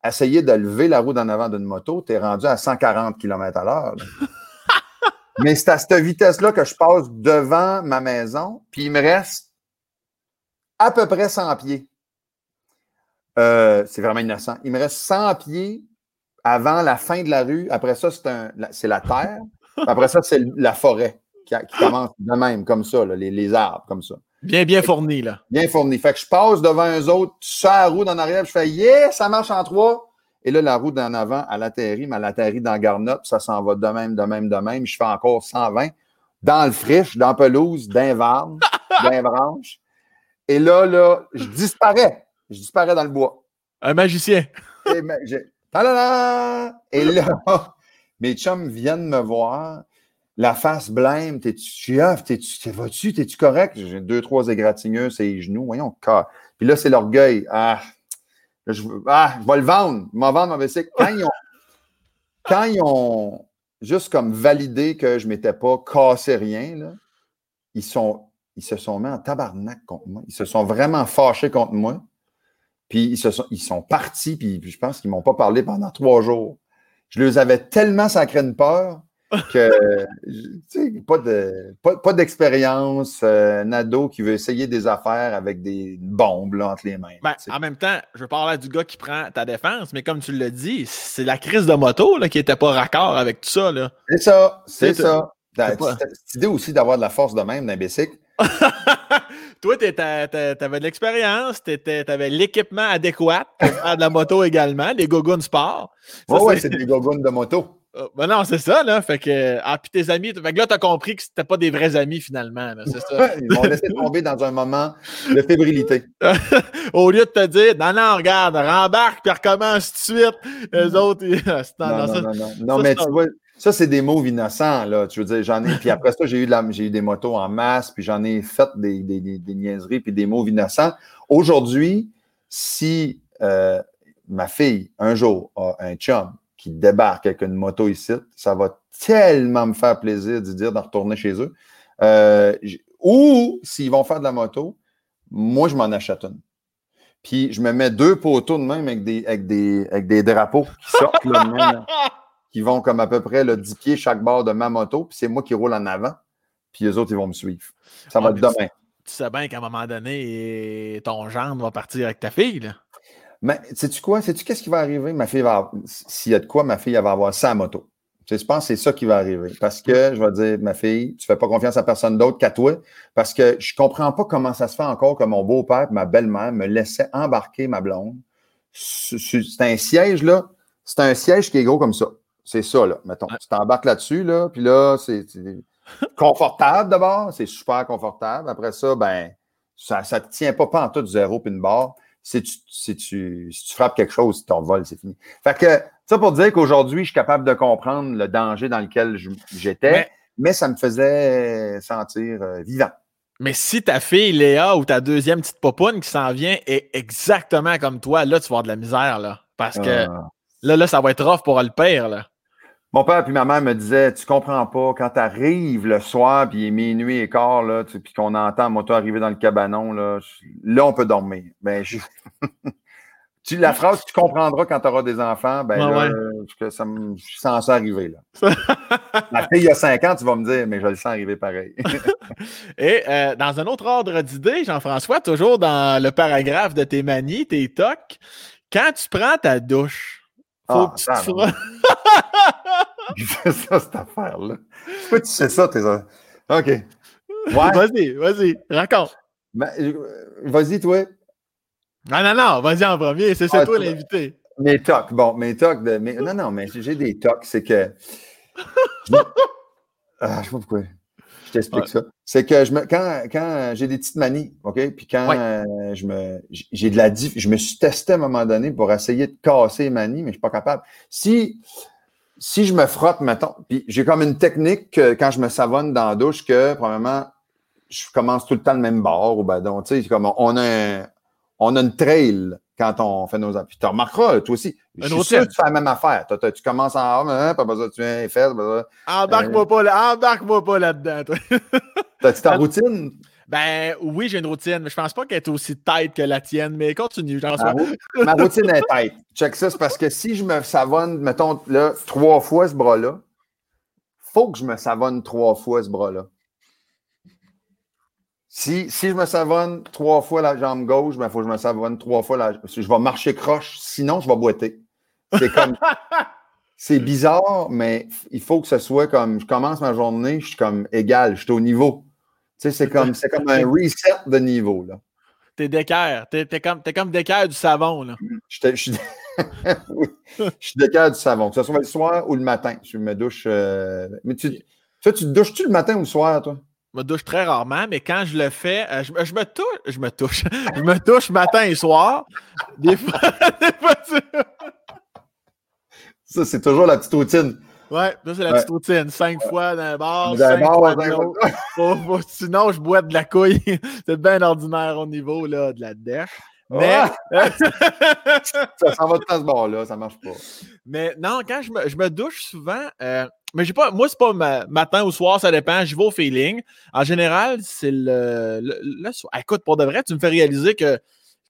essayer de lever la roue d'en avant d'une moto, tu es rendu à 140 km à l'heure. mais c'est à cette vitesse-là que je passe devant ma maison, puis il me reste à peu près 100 pieds. Euh, c'est vraiment innocent. Il me reste 100 pieds avant la fin de la rue. Après ça, c'est la terre. Après ça, c'est la forêt qui, commence de même, comme ça, les, arbres, comme ça. Bien, bien fourni, là. Bien fourni. Fait que je passe devant eux autres, sur la roue d'en arrière, je fais Yeah, ça marche en trois. Et là, la roue d'en avant, elle atterrit, mais elle atterrit dans Garnotte, ça s'en va de même, de même, de même. Je fais encore 120 dans le friche, dans la pelouse, d'un varne, d'un branche. Et là, là, je disparais. Je disparais dans le bois. Un magicien. Et, Et là, mes chums viennent me voir, la face blême. T'es-tu T'es-tu, vas-tu? T'es-tu correct? J'ai deux, trois égratignures, c'est les genoux. Voyons, car. Puis là, c'est l'orgueil. Ah, je, ah, je vais le vendre. Je vais vendre mon bicycle. Quand ils ont, quand ils ont juste comme validé que je ne m'étais pas cassé rien, là, ils sont ils se sont mis en tabarnak contre moi. Ils se sont vraiment fâchés contre moi. Puis ils, se sont, ils sont partis, puis, je pense qu'ils ne m'ont pas parlé pendant trois jours. Je les avais tellement sacré une peur que, tu sais, pas, de, pas, d'expérience, euh, Nado qui veut essayer des affaires avec des bombes entre les mains. Ben, en même temps, je parler du gars qui prend ta défense, mais comme tu l'as dit, c'est la crise de moto là, qui n'était pas raccord avec tout ça. C'est ça, c'est ça. Cette idée aussi d'avoir de la force de même d'un Toi, tu avais de l'expérience, tu avais l'équipement adéquat pour faire de la moto également, des gogoons sport. Oui, ouais, c'est des gogoons de moto. Euh, ben non, c'est ça, là. Fait que, ah, puis tes amis, fait que là, t'as compris que c'était pas des vrais amis, finalement, c'est ça. Ils m'ont laissé tomber dans un moment de fébrilité. Au lieu de te dire, non, non, regarde, rembarque, puis recommence tout de suite. Les autres, ils... non, non, non, non, non, mais tu vois, ça, c'est des mots innocents, là. Tu veux dire, j'en ai. Puis après ça, j'ai eu, j'ai eu des motos en masse, puis j'en ai fait des, des, des, niaiseries, puis des mots innocents. Aujourd'hui, si. Euh, ma fille, un jour, a un chum qui débarque avec une moto ici, ça va tellement me faire plaisir de dire de retourner chez eux. Euh, ou s'ils vont faire de la moto, moi, je m'en achète une. Puis je me mets deux poteaux de même avec des, avec des, avec des drapeaux qui sortent là, de qui vont comme à peu près là, 10 pieds chaque bord de ma moto. Puis c'est moi qui roule en avant. Puis les autres, ils vont me suivre. Ça va Ah, être demain. Tu sais bien qu'à un moment donné, ton gendre va partir avec ta fille. Là. Mais sais-tu quoi? Sais-tu qu'est-ce qui va arriver? Ma fille va. S'il y a de quoi, ma fille, elle va avoir sa moto. Je pense que c'est ça qui va arriver. Parce que je vais dire, ma fille, tu fais pas confiance à personne d'autre qu'à toi. Parce que je comprends pas comment ça se fait encore que mon beau-père ma belle-mère me laissaient embarquer ma blonde. C'est un siège, là. C'est un siège qui est gros comme ça. C'est ça, là. Mettons. Tu t'embarques là-dessus, là. Puis là, c'est confortable d'abord. C'est super confortable. Après ça, ben, ça ne te tient pas, pas en tout zéro puis une barre. Si tu, si, tu, si tu frappes quelque chose, ton vol, c'est fini. Fait que, ça pour dire qu'aujourd'hui, je suis capable de comprendre le danger dans lequel j'étais, mais, Mais- ça me faisait sentir euh, vivant. Mais si ta fille Léa ou ta deuxième petite popoune qui s'en vient est exactement comme toi, là, tu vas avoir de la misère. Là, parce que Euh, là, là, ça va être rough pour le père. Là. Mon père puis ma mère me disaient Tu comprends pas, quand tu arrives le soir, puis il est minuit et quart, là, tu- puis qu'on entend moto arriver dans le cabanon, là, je- là on peut dormir. Ben, je- tu, la phrase Tu comprendras quand tu auras des enfants, ben là, que ça me- je sens ça arriver. Là. Ma fille, il y a cinq ans, tu vas me dire, mais je le sens arriver pareil. Et euh, dans un autre ordre d'idée, Jean-François, toujours dans le paragraphe de tes manies, tes tocs, quand tu prends ta douche, faut Ah, que tu te. Il fait ça, cette affaire-là. Pourquoi tu sais ça, tes OK. Ouais. Vas-y, vas-y, raconte. Ben, euh, Vas-y, toi. Non, non, non, vas-y en premier, c'est Ah, toi l'invité. Mes tocs. Bon, mes tocs de. mes- Non, non, mais j'ai des tocs. C'est que. Ah, je sais pas pourquoi. Je t'explique Ouais. ça. C'est que je me, quand, quand j'ai des petites manies, OK? Puis quand Ouais. euh, je me. J'ai de la diff- Je me suis testé à un moment donné pour essayer de casser les manies, mais je suis pas capable. Si. Si je me frotte, mettons, puis j'ai comme une technique que quand je me savonne dans la douche que, probablement, je commence tout le temps le même bord, ou ben donc, tu sais, comme on a un- on a une trail quand on fait nos appuis. Tu remarqueras, toi aussi. Je suis sûr que tu fais la même affaire. Tu commences en haut, hein, après ça, tu viens les fesses. Embarque-moi pas, là, embarque-moi pas là-dedans, toi. T'as-tu ta routine? Ben oui, j'ai une routine, mais je pense pas qu'elle est aussi tight que la tienne, mais continue, Ma, Jean-François. rou- ma routine est tête. Check ça, c'est parce que si je me savonne, mettons, là, trois fois ce bras-là, faut que je me savonne trois fois ce bras-là. Si, si je me savonne trois fois la jambe gauche, il faut que je me savonne trois fois la Je vais marcher croche, sinon je vais boiter. C'est comme. c'est bizarre, mais il faut que ce soit comme. Je commence ma journée, je suis comme égal, je suis au niveau. Sais, c'est comme, c'est comme un reset de niveau. Là. T'es d'équerre. T'es t'es comme, t'es comme d'équerre du savon, là. Je te- je suis oui, d'équerre du savon, que ce soit le soir ou le matin. Je me douche. euh, Mais tu, toi, tu te douches-tu le matin ou le soir, toi? Je me douche très rarement, mais quand je le fais, euh, je, me- je me touche. Je me touche. je me touche matin et soir. Des fois, des fois, tu- Ça, c'est toujours la petite routine. Ouais, ça, c'est la petite routine. Cinq fois dans le bar, Dans le cinq bar, fois l'autre. Faut- faut- sinon, je bois de la couille. c'est bien ordinaire au niveau là, de la dèche. Mais, Ça s'en va tout dans ce bord-là, ça marche pas. mais non, quand je me, je me douche souvent, euh, mais j'ai pas, moi, c'est pas ma- matin ou soir, ça dépend, j'y vais au feeling. En général, c'est le, le, le soir. Écoute, pour de vrai, tu me fais réaliser que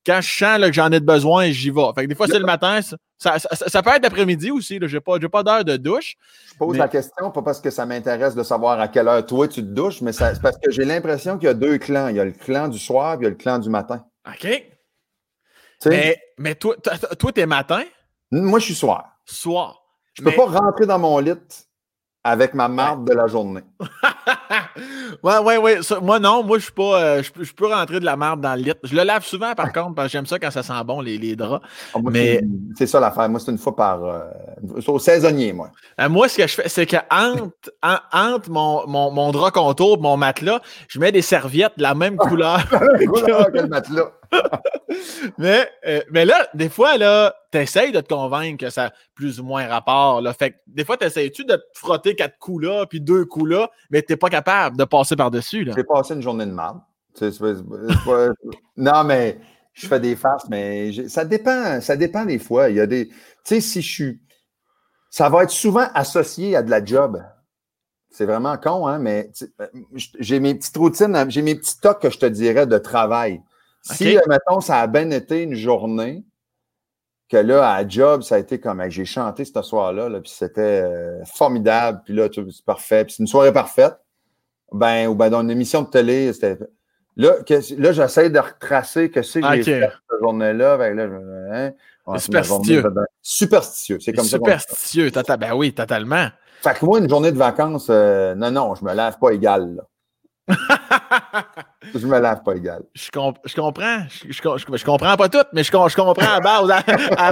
quand je sens là, que j'en ai besoin, j'y vais. Fait que des fois, c'est le matin, ça, ça, ça- ça peut être l'après-midi aussi. Je n'ai pas, d'heure de douche. Je pose Mais- la question, pas parce que ça m'intéresse de savoir à quelle heure toi tu te douches, mais c'est parce que j'ai l'impression qu'il y a deux clans. Il y a le clan du soir et il y a le clan du matin. OK? Mais, mais toi, toi, t'es matin, Moi, je suis soir. soir. Je peux Mais- pas rentrer dans mon lit avec ma marde de la journée. ouais, ouais, ouais. ça, moi, non. Moi, je suis pas. euh, je, peux- je peux rentrer de la marde dans le lit. Je le lave souvent, par contre, parce que j'aime ça quand ça sent bon, les, les draps. Ah, moi, Mais- c'est- ça l'affaire. Moi, c'est une fois par. Euh, c'est au saisonnier, moi. Euh, moi, ce que je fais, c'est que entre, en- entre mon, mon, mon drap contour mon matelas, je mets des serviettes de la même couleur. Quel matelas. mais, euh, mais là, des fois, là, t'essayes de te convaincre que ça a plus ou moins rapport. Là. Fait que des fois, t'essayes-tu de te frotter quatre coups là, puis deux coups là, mais t'es pas capable de passer par-dessus. J'ai passé une journée de marde. Non, mais je fais des farces, mais ça dépend, ça dépend des fois. Il y a des. Tu sais, si je suis. Ça va être souvent associé à de la job. C'est vraiment con, hein, mais j'ai mes petites routines, j'ai mes petits tocs que je te dirais de travail. Si, mettons, ça a bien été une journée, que là, à job, ça a été comme j'ai chanté ce soir-là, puis c'était euh, formidable, puis là, c'est parfait, puis c'est une soirée parfaite. Ben, ou ben dans une émission de télé, c'était. Là, là j'essaie de retracer que c'est que j'ai fait cette journée-là. Ben là, hein, superstitieux. superstitieux. C'est comme superstitieux. ça. Superstitieux. Ben oui, totalement. Fait que moi, une journée de vacances, euh, non, non, je me lave pas égal. Là. je me lave pas égal. Je, je comprends. Je, je, comprends pas tout, mais je, comprends à base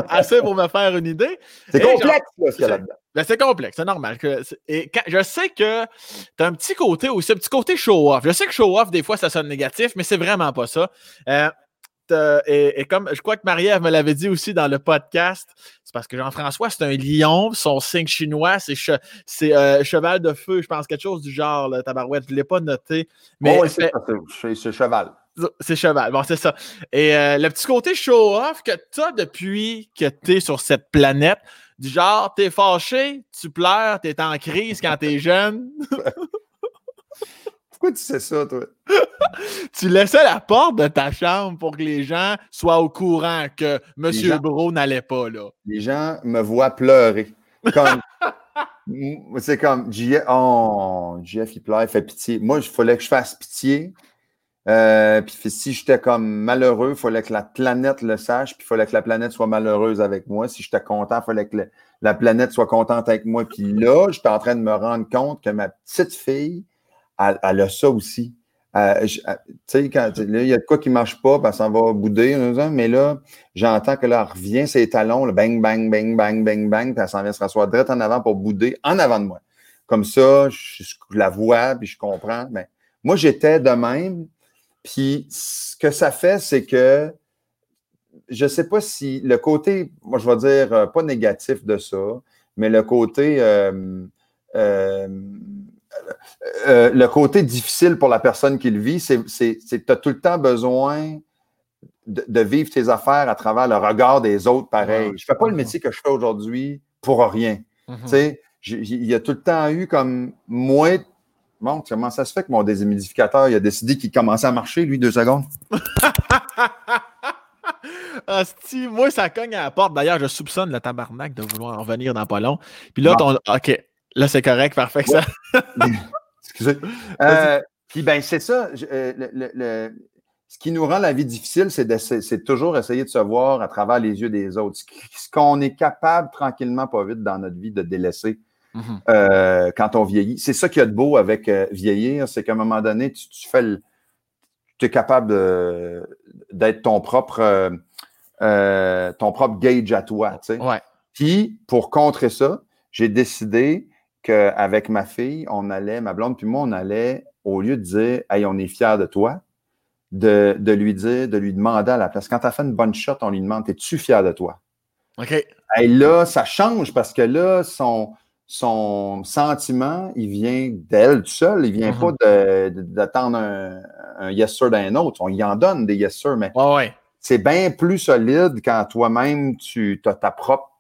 assez pour me faire une idée. C'est complexe, là, ce qu'il y a là-dedans. Ben, c'est complexe, c'est normal. Que, et je sais que tu as un petit côté aussi, un petit côté show-off. Je sais que show-off, des fois, ça sonne négatif, mais c'est vraiment pas ça. Euh, et, comme je crois que Marie-Ève me l'avait dit aussi dans le podcast, c'est parce que Jean-François, c'est un lion, son signe chinois, c'est euh, cheval de feu, je pense, quelque chose du genre, là, tabarouette. Je ne l'ai pas noté. Mais oh, c'est cheval. C'est cheval, bon, c'est ça. Et euh, le petit côté show-off que tu as depuis que tu es sur cette planète, du genre, t'es fâché, tu pleures, t'es en crise quand t'es jeune. Pourquoi tu sais ça, toi? tu laissais la porte de ta chambre pour que les gens soient au courant que M. Bro n'allait pas là. Les gens me voient pleurer. c'est comme, JF, oh, il pleure, il fait pitié. Moi, il fallait que je fasse pitié. Euh, puis si j'étais comme malheureux, il fallait que la planète le sache, puis il fallait que la planète soit malheureuse avec moi. Si j'étais content, il fallait que la planète soit contente avec moi. Puis là, j'étais en train de me rendre compte que ma petite fille, elle, a ça aussi. Euh, tu sais, quand il y a de quoi qui ne marche pas, ben, ça va bouder, mais là, j'entends que là, elle revient ses talons, le bang, bang, bang, bang, bang, bang, puis elle s'en vient se rasseoir direct en avant pour bouder en avant de moi. Comme ça, je, la vois, puis je comprends. Moi, j'étais de même. Puis ce que ça fait, c'est que je ne sais pas si le côté, moi, je vais dire, euh, pas négatif de ça, mais le côté. Euh, euh, le côté difficile pour la personne qui le vit, c'est que tu as tout le temps besoin de, vivre tes affaires à travers le regard des autres pareil. Je ne fais pas le métier que je fais aujourd'hui pour rien. Mm-hmm. Il y a tout le temps eu comme moi. Bon, comment ça se fait que mon déshumidificateur, il a décidé qu'il commençait à marcher, lui, deux secondes? Hostie, moi, ça cogne à la porte. D'ailleurs, je soupçonne le tabarnak de vouloir en venir dans pas long. Puis là, ton. OK. Là, c'est correct, parfait. Ça. Excusez. Euh, puis, ben, c'est ça. Euh, le, ce qui nous rend la vie difficile, c'est de toujours essayer de se voir à travers les yeux des autres. Ce qu'on est capable, tranquillement, pas vite, dans notre vie, de délaisser mm-hmm. euh, quand on vieillit. C'est ça qu'il y a de beau avec vieillir, c'est qu'à un moment donné, tu, fais tu es capable d'être ton propre ton propre gauge à toi. Tu sais. ouais. Puis, pour contrer ça, j'ai décidé qu'avec ma fille, on allait, ma blonde puis moi, on allait, au lieu de dire Hey, on est fiers de toi, de, lui dire, de lui demander à la place. Quand tu as fait une bonne shot, on lui demande Es-tu fier de toi? OK. Et là, ça change parce que là, son, son sentiment, il vient d'elle tout seul. Il vient mm-hmm. pas d'attendre un, yes sir d'un autre. On y en donne des yes sir, mais c'est bien plus solide quand toi-même, tu as ta propre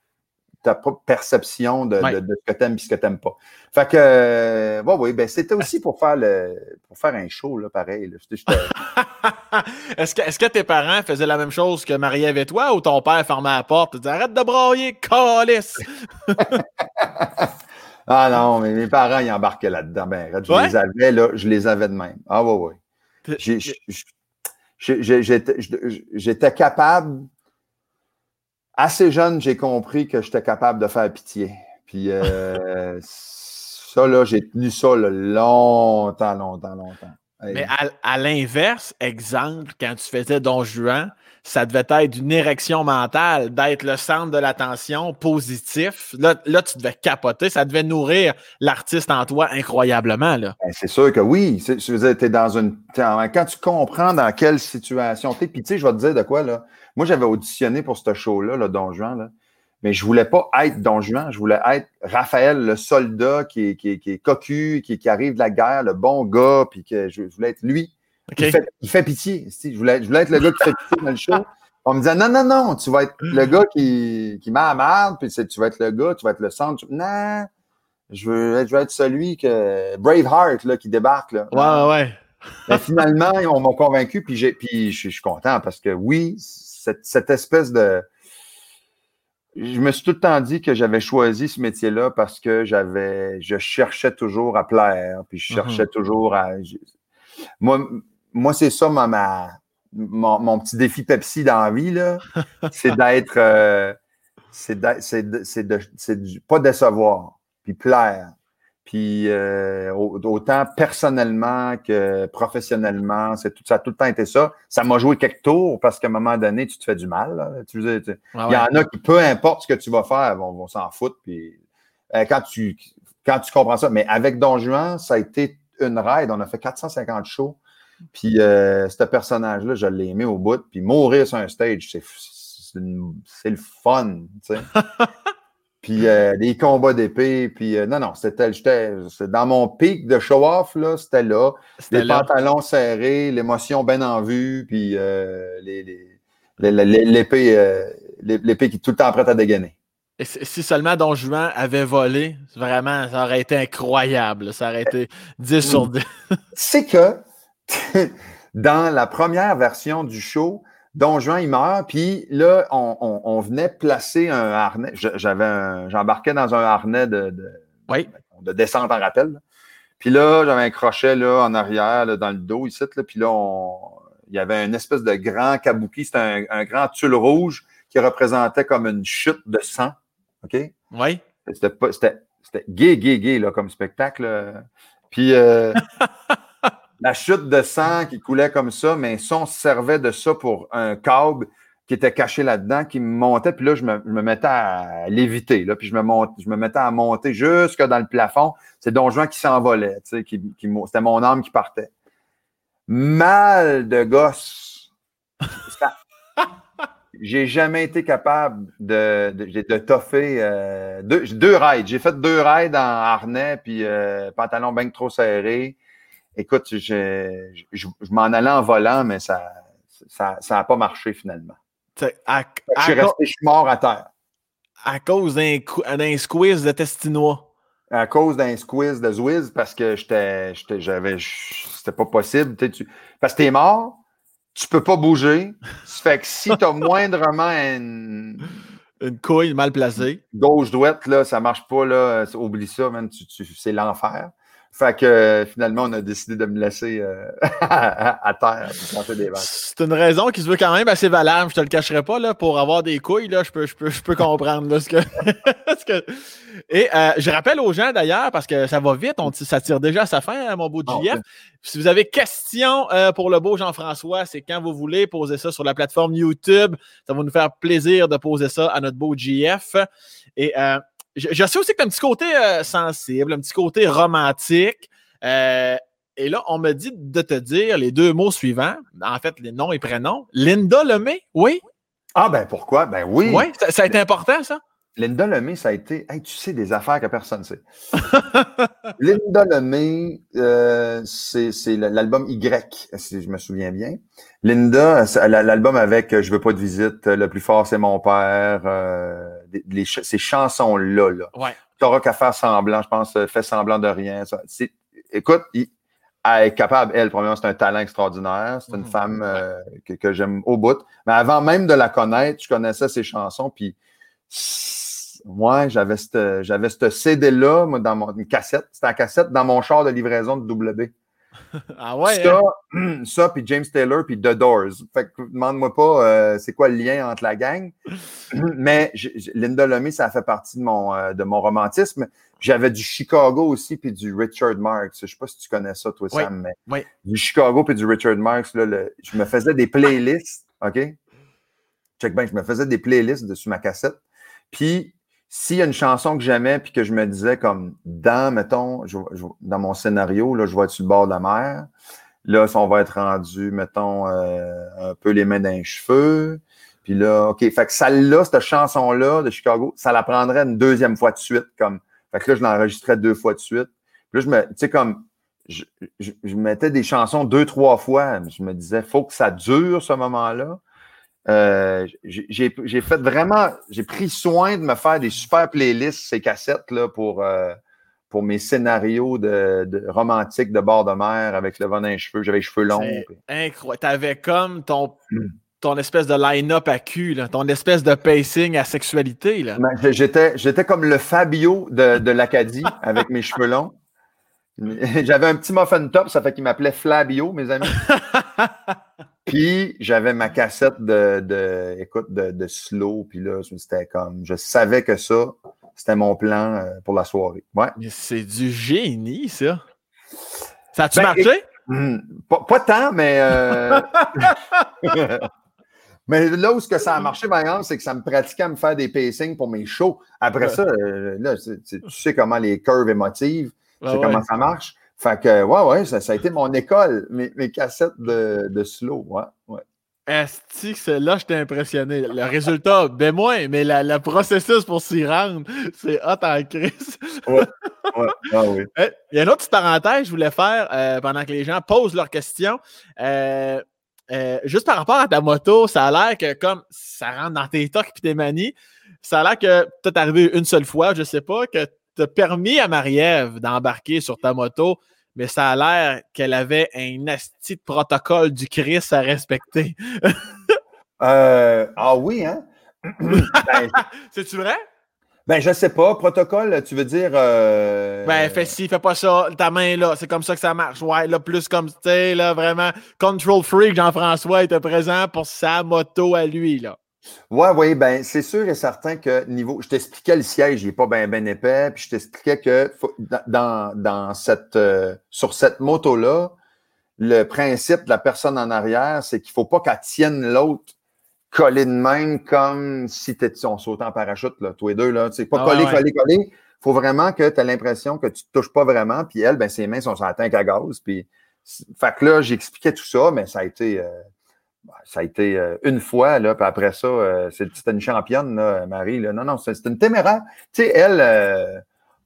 ta propre perception de, ce que tu aimes et ce que tu n'aimes pas. Fait que, euh, oui, ben, c'était aussi pour faire, le, pour faire un show, là, pareil. est-ce, que, est-ce que tes parents faisaient la même chose que Marie-Ève et toi ou ton père fermait la porte et disait Arrête de brailler, calice! ah non, mais mes parents, ils embarquaient là-dedans. Ben, je les avais, là, je les avais de même. Ah, oui, oui. j'étais capable assez jeune, j'ai compris que j'étais capable de faire pitié. Puis euh, ça, là, j'ai tenu ça longtemps, longtemps, longtemps. Mais à, l'inverse, exemple, quand tu faisais Don Juan, ça devait être une érection mentale, d'être le centre de l'attention, positif. Là, là, tu devais capoter. Ça devait nourrir l'artiste en toi incroyablement. Là. Ben, c'est sûr que oui. Je dans une. quand tu comprends dans quelle situation tu es, puis tu sais, je vais te dire de quoi, là. Moi, j'avais auditionné pour ce show-là, le Don Juan, là, mais je voulais pas être Don Juan, je voulais être Raphaël, le soldat qui est, qui est cocu, qui, qui, arrive de la guerre, le bon gars, puis que je voulais être lui. Il, fait, pitié. Je voulais, je voulais être le gars qui fait pitié dans le show. On me disait non, non, non, tu vas être le gars qui, qui m'a merde, puis tu vas être le gars, tu vas être le centre. Non, je veux, je veux être celui que Braveheart là, qui débarque. Là. Ouais, ouais. Mais finalement, on m'a convaincu, puis, j'ai, puis je, suis content parce que oui, cette, cette, espèce de. Je me suis tout le temps dit que j'avais choisi ce métier-là parce que j'avais, je cherchais toujours à plaire, puis je cherchais mm-hmm. toujours à. Moi, moi c'est ça ma, ma mon, petit défi Pepsi dans la vie, c'est d'être. Euh, c'est de, pas décevoir, puis plaire. Puis euh, autant personnellement que professionnellement, c'est tout, ça a tout le temps été ça. Ça m'a joué quelques tours parce qu'à un moment donné, tu te fais du mal. il y en a qui, peu importe ce que tu vas faire, vont, vont s'en foutre. Puis euh, quand tu quand tu comprends ça, mais avec Don Juan, ça a été une ride. On a fait 450 shows. Puis euh, ce personnage-là, je l'ai aimé au bout. Puis mourir sur un stage, c'est le fun, tu sais. puis euh, des combats d'épée, puis euh, non, non, c'était dans mon pic de show-off, là, c'était là. Les pantalons serrés, l'émotion bien en vue, puis l'épée l'épée qui est tout le temps prête à dégainer. Et si seulement Don Juan avait volé, vraiment, ça aurait été incroyable. Ça aurait été 10 sur 10. C'est que dans la première version du show, Don Juan, il meurt, puis là, on, venait placer un harnais. J'avais j'embarquais dans un harnais de, de, descente en rappel. Puis là, j'avais un crochet là, en arrière, dans le dos, ici. Là, puis là, il y avait une espèce de grand kabuki. C'était un, grand tulle rouge qui représentait comme une chute de sang. OK? Oui. C'était gay, gay, gay, là, comme spectacle. Puis. Euh, la chute de sang qui coulait comme ça, mais ça, on servait de ça pour un câble qui était caché là-dedans, qui me montait, puis là, je me, mettais à l'éviter, là, puis je me, monte, je me mettais à monter jusque dans le plafond. C'est Don Juan qui s'envolait, tu sais, qui, c'était mon âme qui partait. Mal de gosse. J'ai jamais été capable de, de, toffer euh, deux, deux rides. J'ai fait deux rides en harnais, puis euh, pantalon bien trop serré écoute, je, je, m'en allais en volant, mais ça n'a ça, pas marché finalement. je suis resté, je suis mort à terre. À cause d'un squeeze de Testinois. À cause d'un squeeze de Zwiz, parce que j'étais, j'avais, c'était pas possible. Tu, parce que t'es mort, tu peux pas bouger. Ça fait que si tu as moindrement une, une couille mal placée. Gauche-droite, là, ça marche pas, là. Oublie ça, man. c'est l'enfer. Fait que finalement, on a décidé de me laisser euh, à terre pour des C'est une raison qui se veut quand même assez valable, je te le cacherai pas, là, pour avoir des couilles, là, je peux, je peux, je peux comprendre là, ce, que, Et euh, je rappelle aux gens d'ailleurs, parce que ça va vite, on, ça tire déjà à sa fin, hein, mon beau JF. Si vous avez questions euh, pour le beau Jean-François, c'est quand vous voulez, poser ça sur la plateforme YouTube. Ça va nous faire plaisir de poser ça à notre beau JF. Et je, sais aussi que tu as un petit côté euh, sensible, un petit côté romantique. Euh, et là, on me dit de te dire les deux mots suivants, en fait, les noms et prénoms. Linda Lemay, oui? Ah, ben pourquoi? Ben oui. Oui, ça, a été important, ça? Linda Lemay, ça a été. tu sais des affaires que personne ne sait. Linda Lemay, euh, c'est l'album Y, si je me souviens bien. Linda, l'album avec Je veux pas de visite, Le plus fort, c'est mon père, ces chansons-là. Là. Ouais. T'auras qu'à faire semblant, je pense, euh, fait semblant de rien. écoute, elle est capable, elle, premièrement, c'est un talent extraordinaire. C'est une mhm. femme euh, que, j'aime au bout. Mais avant même de la connaître, je connaissais ses chansons. Puis, moi, j'avais cette CD-là, dans mon, une cassette. C'était un cassette dans mon char de livraison de WB. ah ouais? Ça, hein? ça puis James Taylor, puis The Doors. Fait que demande-moi pas euh, c'est quoi le lien entre la gang. Mais Linda Lemay, ça fait partie de mon, euh, de mon romantisme. J'avais du Chicago aussi, puis du Richard Marx. Je sais pas si tu connais ça, toi, Sam, mais du Chicago puis du Richard Marx, là, je me faisais des playlists, OK? Check bien, je me faisais des playlists dessus ma cassette. Puis s'il y a une chanson que j'aimais puis que je me disais comme dans, mettons, dans mon scénario, là, je vais être sur le bord de la mer. Là, on va être rendu, mettons, euh, un peu les mains dans les cheveux. Puis là, OK, fait que celle-là, cette chanson-là de Chicago, ça la prendrait une deuxième fois de suite. Comme, fait que là, je l'enregistrais deux fois de suite. Puis là, je me, tu sais, comme, je, je, mettais des chansons deux, trois fois. Je me disais, faut que ça dure ce moment-là. Euh, j'ai fait vraiment, j'ai pris soin de me faire des super playlists, ces cassettes-là, pour, euh, pour mes scénarios de, de romantiques de bord de mer avec le vent d'un cheveux. J'avais les cheveux longs. Incroyable. T'avais comme ton, hmm. ton espèce de line-up à cul, ton espèce de pacing à sexualité. Ben, j'étais comme le Fabio de, de l'Acadie avec mes cheveux longs. J'avais un petit muffin top, ça fait qu'il m'appelait Flabio, mes amis. Puis j'avais ma cassette de, de écoute, de, de, slow. Puis là, c'était comme, je savais que ça, c'était mon plan euh, pour la soirée. Ouais. Mais c'est du génie, ça. Ça a-tu ben, marché? Hmm, pas, tant, mais. Euh, mais là où ce que ça a marché, par exemple, c'est que ça me pratiquait à me faire des pacings pour mes shows. Après ça, euh, là, tu sais comment les curves émotives, tu sais comment ça marche. Fait que, ouais, ouais, ça, a été mon école, mes, mes cassettes de, de slow, ouais, ouais. Est-ce que là, j'étais impressionné. Le résultat, ben moins, mais la, le processus pour s'y rendre, c'est hot en crise. ouais, ouais, ah oui. Eh, il y a une autre petite parenthèse que je voulais faire euh, pendant que les gens posent leurs questions. Euh, euh, juste par rapport à ta moto, ça a l'air que comme ça rentre dans tes tocs et tes manies, ça a l'air que peut-être arrivé une seule fois, je sais pas, que as permis à Marie-Ève d'embarquer sur ta moto, mais ça a l'air qu'elle avait un asti de protocole du Christ à respecter. Euh, ah oui, hein? ben, C'est-tu vrai? Ben, je sais pas. Protocole, tu veux dire. Euh... Ben, fais ci, fais pas ça. Ta main là, c'est comme ça que ça marche. Ouais, là, plus comme, tu sais, là, vraiment. Control Freak, Jean-François était présent pour sa moto à lui, là. Oui, oui, ben c'est sûr et certain que niveau. Je t'expliquais le siège, il n'est pas bien ben épais, puis je t'expliquais que dans, dans cette, euh, sur cette moto-là, le principe de la personne en arrière, c'est qu'il ne faut pas qu'elle tienne l'autre collé de même comme si on sautait en parachute, là, tous les deux. Là, pas ah collé, collé, collé. Il faut vraiment que tu aies l'impression que tu ne touches pas vraiment, puis elle, ben, ses mains sont sur la tank à gaz. Puis, fait que là, j'expliquais tout ça, mais ça a été. Euh, ça a été euh, une fois, là, puis après ça, euh, c'était une championne, là, Marie. Là. Non, non, c'est une téméraire. Tu sais, elle, euh,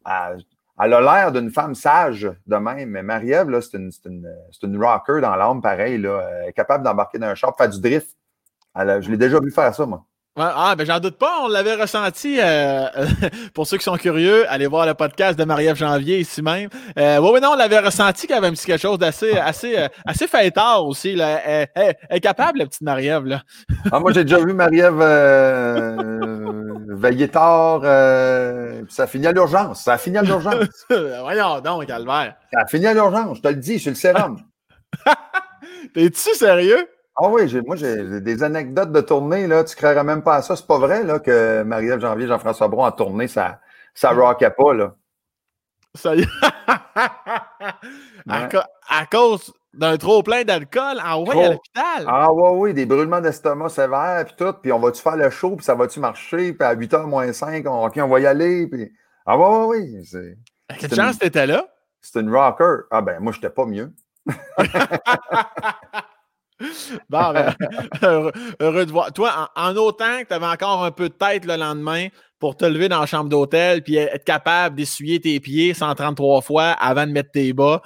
elle, a l'air d'une femme sage de même, mais Marie-Ève, c'est une, rocker dans l'âme, pareil. Là. Elle capable d'embarquer dans un char, faire du drift. je l'ai déjà vu faire ça, moi ah, ben j'en doute pas, on l'avait ressenti. Euh, pour ceux qui sont curieux, allez voir le podcast de Marie-Ève Janvier ici même. Euh, oui, oui, non, on l'avait ressenti qu'il y avait un petit quelque chose d'assez assez, euh, assez fêtard aussi. Là. Elle, est capable, la petite Marie-Ève. Là. ah, moi, j'ai déjà vu Marie-Ève euh, veiller tard. ça finit à l'urgence. Ça finit à l'urgence. Voyons donc, Calvaire. Ça finit à l'urgence, je te le dis, sur le sérum. T'es-tu sérieux? Ah oui, moi j'ai des anecdotes de tournée, là, tu ne croirais même pas à ça. C'est pas vrai là, que Marie-Ève Janvier, Jean-François Braun a tourné, ça ça rockait pas. Là. Ça y est. à, cause d'un trop plein d'alcool, envoyé à l'hôpital. Ah oui, oui, des brûlements d'estomac sévères, puis tout. Puis on va-tu faire le show, puis ça va-tu marcher? Puis à 8h moins 5, on, OK, on va y aller. Puis... Ah oui, oui, oui. Quelle chance t'étais là? C'est une rocker. Ah ben, moi, j'étais pas mieux. bon, ben, heureux, de voir. Toi, en, autant que tu avais encore un peu de tête le lendemain pour te lever dans la chambre d'hôtel puis être capable d'essuyer tes pieds 133 fois avant de mettre tes bas.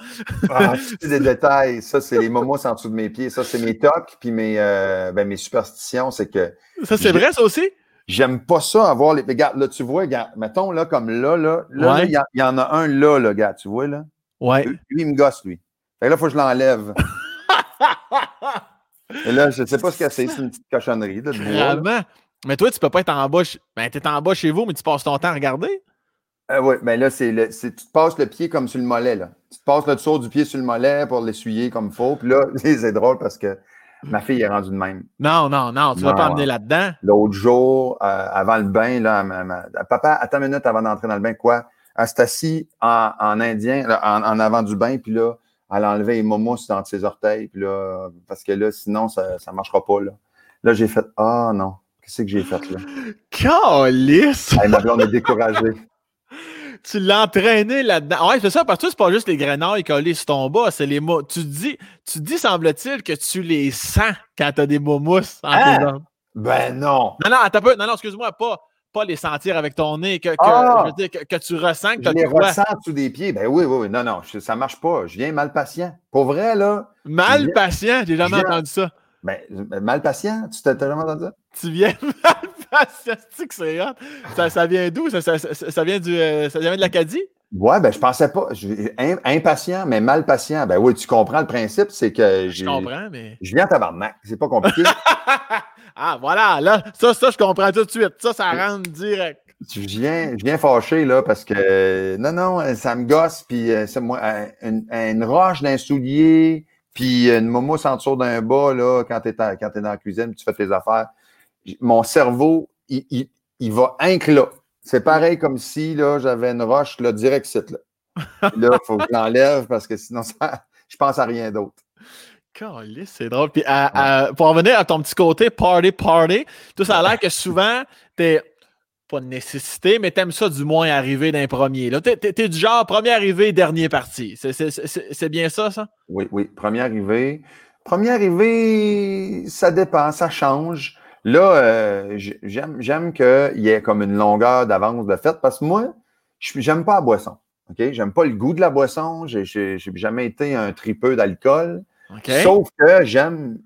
ah, c'est des détails. Ça, c'est les momos en dessous de mes pieds. Ça, c'est mes tocs puis mes, euh, ben, mes superstitions. C'est que. Ça, c'est vrai, ça aussi? J'aime pas ça avoir les. Regarde, là, tu vois, regarde, mettons, là, comme là, là, là, il y, en a un là, là, gars, tu vois, là? Ouais. Lui, il me gosse, lui. Fait là, il faut que je l'enlève. Et là, je ne sais pas ce que c'est, c'est une petite cochonnerie. De Vraiment? Mais toi, tu ne peux pas être en bas. Ben, tu es en bas chez vous, mais tu passes ton temps à regarder? Euh, oui, mais là, c'est le, tu te passes le pied comme sur le mollet. Là. Tu te passes le dessous du pied sur le mollet pour l'essuyer comme il faut. Puis là, c'est drôle parce que ma fille est rendue de même. Non, non, non, tu ne vas pas emmener là-dedans. L'autre jour, euh, avant le bain, là, papa, attends une minute avant d'entrer dans le bain, quoi? Elle s'est assise en, en indien, en, en, avant du bain, puis là, a enlevé les momos dans ses orteils, puis là, parce que là, sinon, ça ne marchera pas. Là, là j'ai fait Ah non, qu'est-ce que j'ai fait là? Calice! Elle m'a on est découragé. tu l'as entraîné là-dedans. Ouais, c'est ça, parce que c'est pas juste les grenouilles collées sur ton bas, c'est les mots. Tu dis, tu dis, semble-t-il, que tu les sens quand tu as des momos en hein? Ben non. Non, non, attends peu. Non, non, excuse-moi, pas, pas les sentir avec ton nez, que, que, Ah! je veux dire, que, que tu ressens que tu les ressens sous des pieds. Ben oui, oui, oui. Non, non, je- ça marche pas. Je viens mal patient. Pour vrai, là, Mal viens- patient, j'ai jamais viens- entendu ça. ben, mal patient, tu t'as jamais entendu ça? Tu viens mal patient, c'est que c'est hot? Ça, ça vient d'où? Ça, ça, vient du, euh, ça vient de l'Acadie? Ouais, ben je pensais pas. Je- impatient, mais mal patient. Ben oui, tu comprends le principe, c'est que Je comprends, mais. je viens tabarnak. C'est pas compliqué. ah, voilà, là, ça, ça, je comprends tout de suite. Ça, ça rentre direct. je viens, je viens là, parce que non, non, ça me gosse, puis euh, moi, euh, une, roche d'un soulier, puis une mousse en dessous d'un bas, là, quand t'es quand t'es dans la cuisine, tu fais tes affaires. Mon cerveau, il, il, il va inc. C'est pareil comme si, là, j'avais une roche, là, direct site, là. Là, il faut que je l'enlève parce que sinon, ça, je pense à rien d'autre. C'est drôle. Puis, à- à- pour revenir à ton petit côté party, party, tout ça a l'air que souvent, t'es pas de nécessité, mais t'aimes ça du moins arriver d'un premier. Là, t'es, t'es du genre premier arrivé, dernier parti. C'est, bien ça, ça? Oui, oui. Première arrivée. Première arrivée, ça dépend, ça change. Là, euh, j'aime, j'aime qu'il y ait comme une longueur d'avance de fête parce que moi, j'aime pas la boisson. OK? J'aime pas le goût de la boisson. J'ai, j'ai, j'ai jamais été un tripeux d'alcool. Sauf que j'aime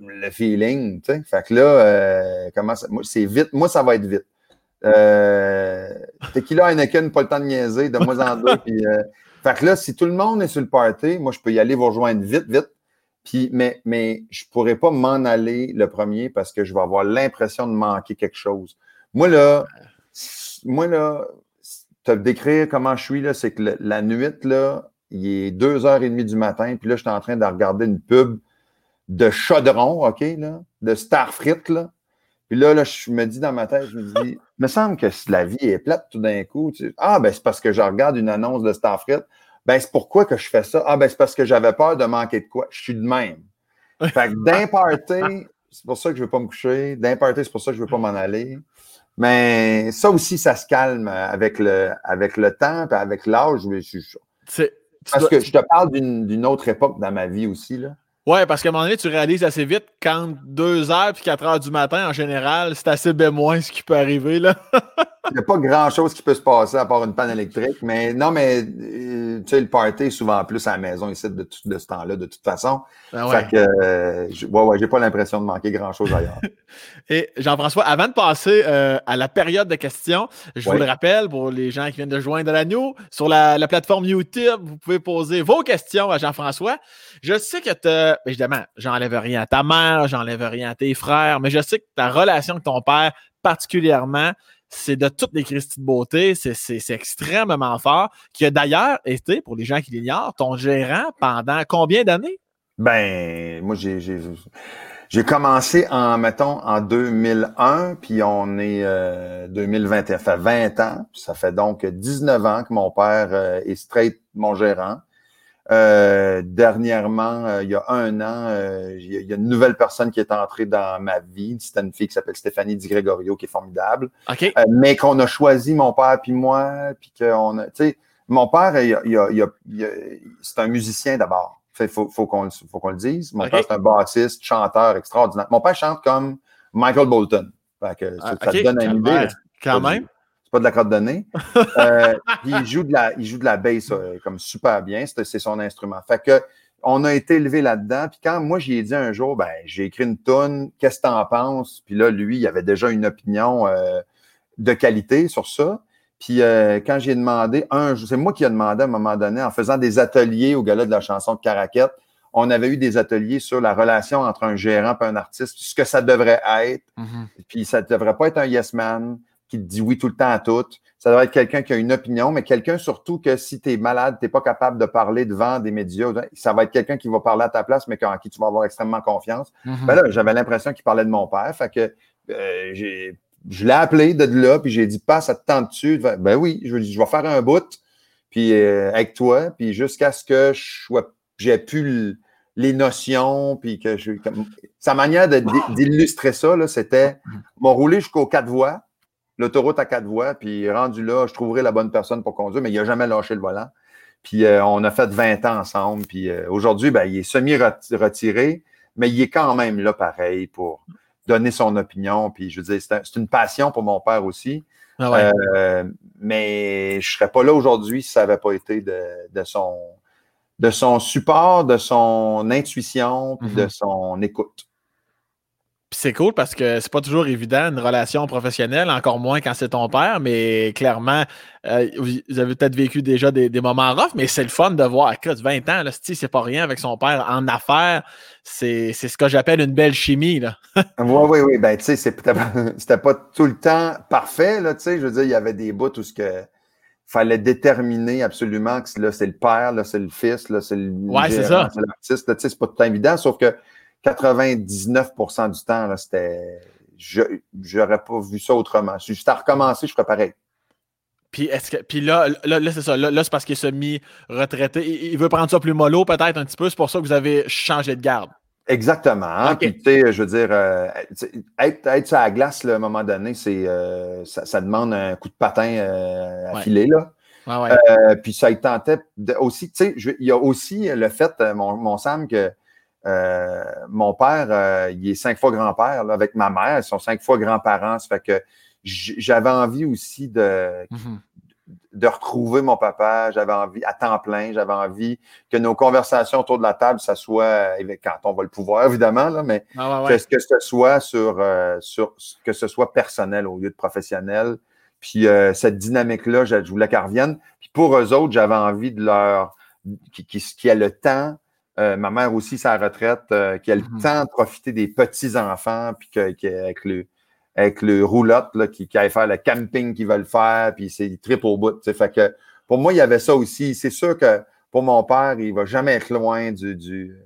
le feeling, tu sais. Fait que là, euh, comment ça, moi, c'est vite. Moi, ça va être vite. Euh, tequila Heineken, pas le temps de niaiser, de moi en deux. Puis, euh, fait que là, si tout le monde est sur le party, moi, je peux y aller vous rejoindre vite, vite. Puis, mais, mais je pourrais pas m'en aller le premier parce que je vais avoir l'impression de manquer quelque chose. Moi, là, moi, là, te décrire comment je suis, là, c'est que la nuit, là, il est 2h30 du matin, puis là, je suis en train de regarder une pub de chaudron, OK, là, de Starfrit, là. Puis là, là, je me dis dans ma tête, je me dis, me semble que si la vie est plate tout d'un coup. tu sais. Ah, ben c'est parce que je regarde une annonce de Starfrit. Ben, c'est pourquoi que je fais ça? Ah, ben c'est parce que j'avais peur de manquer de quoi? Je suis de même. Fait que d'un party, c'est pour ça que je ne veux pas me coucher. D'un party, c'est pour ça que je ne veux pas m'en aller. Mais ça aussi, ça se calme avec le, avec le temps et avec l'âge. C'est- Parce que je te parle d'une d'une autre époque dans ma vie aussi. Là. Ouais, parce qu'à un moment donné, tu réalises assez vite quand 2 heures puis 4 heures du matin, en général, c'est assez bémoin ce qui peut arriver. Là. Il n'y a pas grand-chose qui peut se passer à part une panne électrique. Mais non, mais euh, tu sais, le party est souvent plus à la maison ici de, tout- de ce temps-là, de toute façon. Ben ouais. Fait que, euh, je- ouais, ouais, j'ai pas l'impression de manquer grand-chose ailleurs. Et Jean-François, avant de passer euh, à la période de questions, je vous le rappelle pour les gens qui viennent de joindre la nous, sur la, la plateforme YouTube, vous pouvez poser vos questions à Jean-François. Je sais que tu évidemment, j'enlève rien à ta mère, j'enlève rien à tes frères, mais je sais que ta relation avec ton père, particulièrement, c'est de toutes les Christie de beauté, c'est- extrêmement fort, qui a d'ailleurs été, pour les gens qui l'ignorent, ton gérant pendant combien d'années? Ben, moi, j'ai, j'ai, commencé en, mettons, en 2001, puis on est euh, 2021, ça fait 20 ans, ça fait donc 19 ans que mon père euh, est straight mon gérant. Euh, dernièrement, euh, il y a un an, euh, il y a- il y a une nouvelle personne qui est entrée dans ma vie. C'était une fille qui s'appelle Stéphanie Di Gregorio, qui est formidable. OK? Euh, mais qu'on a choisi, mon père puis moi, puis qu'on a, tu sais, mon père, il a- il a- il c'est un musicien d'abord. Il faut, faut qu'on le- faut qu'on le dise. Mon père, c'est un bassiste, chanteur extraordinaire. Mon père chante comme Michael Bolton. Fait que, Ah, ça te OK, donne une idée. quand même. Pas de la de nez. Euh, puis il joue de la, il joue de la bass euh, comme super bien. C'est son instrument. Fait que on a été élevé là-dedans. Puis quand moi j'y ai dit un jour, ben j'ai écrit une tonne. Qu'est-ce que t'en penses? Puis là, lui, il avait déjà une opinion euh, de qualité sur ça. Puis euh, quand j'ai demandé, un, c'est moi qui ai demandé à un moment donné, en faisant des ateliers au gala de la chanson de Caraquette, on avait eu des ateliers sur la relation entre un gérant et un artiste, ce que ça devrait être. Mhm. Puis ça ne devrait pas être un yes man qui te dit oui tout le temps à tout. Ça devrait être quelqu'un qui a une opinion, mais quelqu'un surtout que si tu es malade, tu n'es pas capable de parler devant des médias, ça va être quelqu'un qui va parler à ta place, mais en qui tu vas avoir extrêmement confiance. Mhm. Ben là, j'avais l'impression qu'il parlait de mon père. Fait que euh, j'ai, je l'ai appelé de là, puis j'ai dit passe à te temps dessus. Ben oui, je, je vais faire un bout, puis euh, avec toi, puis jusqu'à ce que j'ai pu le- les notions, puis que je, comme- sa manière d'illustrer ça, c'était m'a roulé jusqu'aux quatre voies, l'autoroute à quatre voies, puis rendu là, je trouverai la bonne personne pour conduire, mais il n'a jamais lâché le volant. Puis euh, on a fait 20 ans ensemble. Puis euh, aujourd'hui, ben, il est semi-retiré, mais il est quand même là pareil pour. donner son opinion. Puis je veux dire, c'est une passion pour mon père aussi. Ah euh, mais je ne serais pas là aujourd'hui si ça n'avait pas été de, son, de son support, de son intuition, puis de mhm. son écoute c'est cool parce que c'est pas toujours évident une relation professionnelle, encore moins quand c'est ton père, mais clairement, euh, vous avez peut-être vécu déjà des, moments rough, mais c'est le fun de voir. Écoute, 20 ans, là, c'est pas rien avec son père en affaires. C'est ce que j'appelle une belle chimie. Là. oui, oui, oui. Ben, tu sais, c'était pas tout le temps parfait, là, tu sais. Je veux dire, il y avait des bouts où ce que fallait déterminer absolument que là, c'est le père, là, c'est le fils, là, c'est le ouais, c'est ça. l'artiste. Tu sais, c'est pas tout le temps évident, sauf que 99% du temps, c'était. Je n'aurais pas vu ça autrement. Si j'étais à recommencer, je ferais pareil. Puis, est-ce que, puis là, là, c'est ça. Là, c'est parce qu'il est semi-retraité. Il, veut prendre ça plus mollo, peut-être un petit peu. C'est pour ça que vous avez changé de garde. Exactement. Hein. Puis, tu sais, je veux dire, euh, être, être sur la glace, à un moment donné, c'est, euh, ça, demande un coup de patin euh, à filer, là. puis ça il tentait aussi, tu sais, il y a aussi le fait, mon, mon Sam, que euh, mon père, euh, il est cinq fois grand-père avec ma mère. Ils sont cinq fois grands-parents. Ça fait que j'avais envie aussi de, mm-hmm. de retrouver mon papa. J'avais envie, à temps plein, j'avais envie que nos conversations autour de la table, ça soit, quand on va le pouvoir, évidemment, là, mais ah que, ce soit sur, euh, sur, que ce soit personnel au lieu de professionnel. Puis cette dynamique-là, je, voulais qu'elle revienne. Puis pour eux autres, j'avais envie de leur qui, qui, qui a le temps euh, ma mère aussi, sa retraite, euh, qui a le mm-hmm. temps de profiter des petits-enfants, puis qu'avec le, avec le roulotte, là, qui, qui aille faire le camping qu'ils veulent faire, puis c'est trip au bout. Fait que pour moi, il y avait ça aussi. C'est sûr que pour mon père, il ne va jamais être loin du, du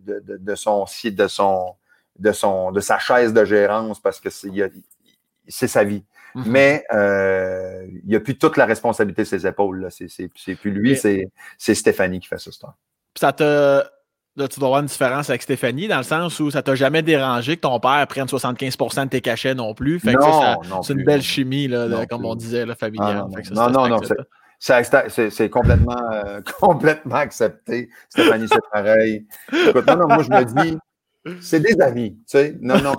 de, de, de, son de son de son de sa chaise de gérance parce que c'est sa vie. Mm-hmm. Mais euh, il n'y a plus toute la responsabilité sur ses épaules. C'est plus lui, c'est Stéphanie qui fait ça. Temps ça te. tu dois avoir une différence avec Stéphanie dans le sens où ça t'a jamais dérangé que ton père prenne 75% de tes cachets non plus. Fait c'est une belle chimie, là, comme on disait, là, familiale. non, non, non. C'est complètement, euh, complètement accepté. Stéphanie, c'est pareil. Écoute, non, non, moi, je me dis, c'est des amis, tu sais. Non, non,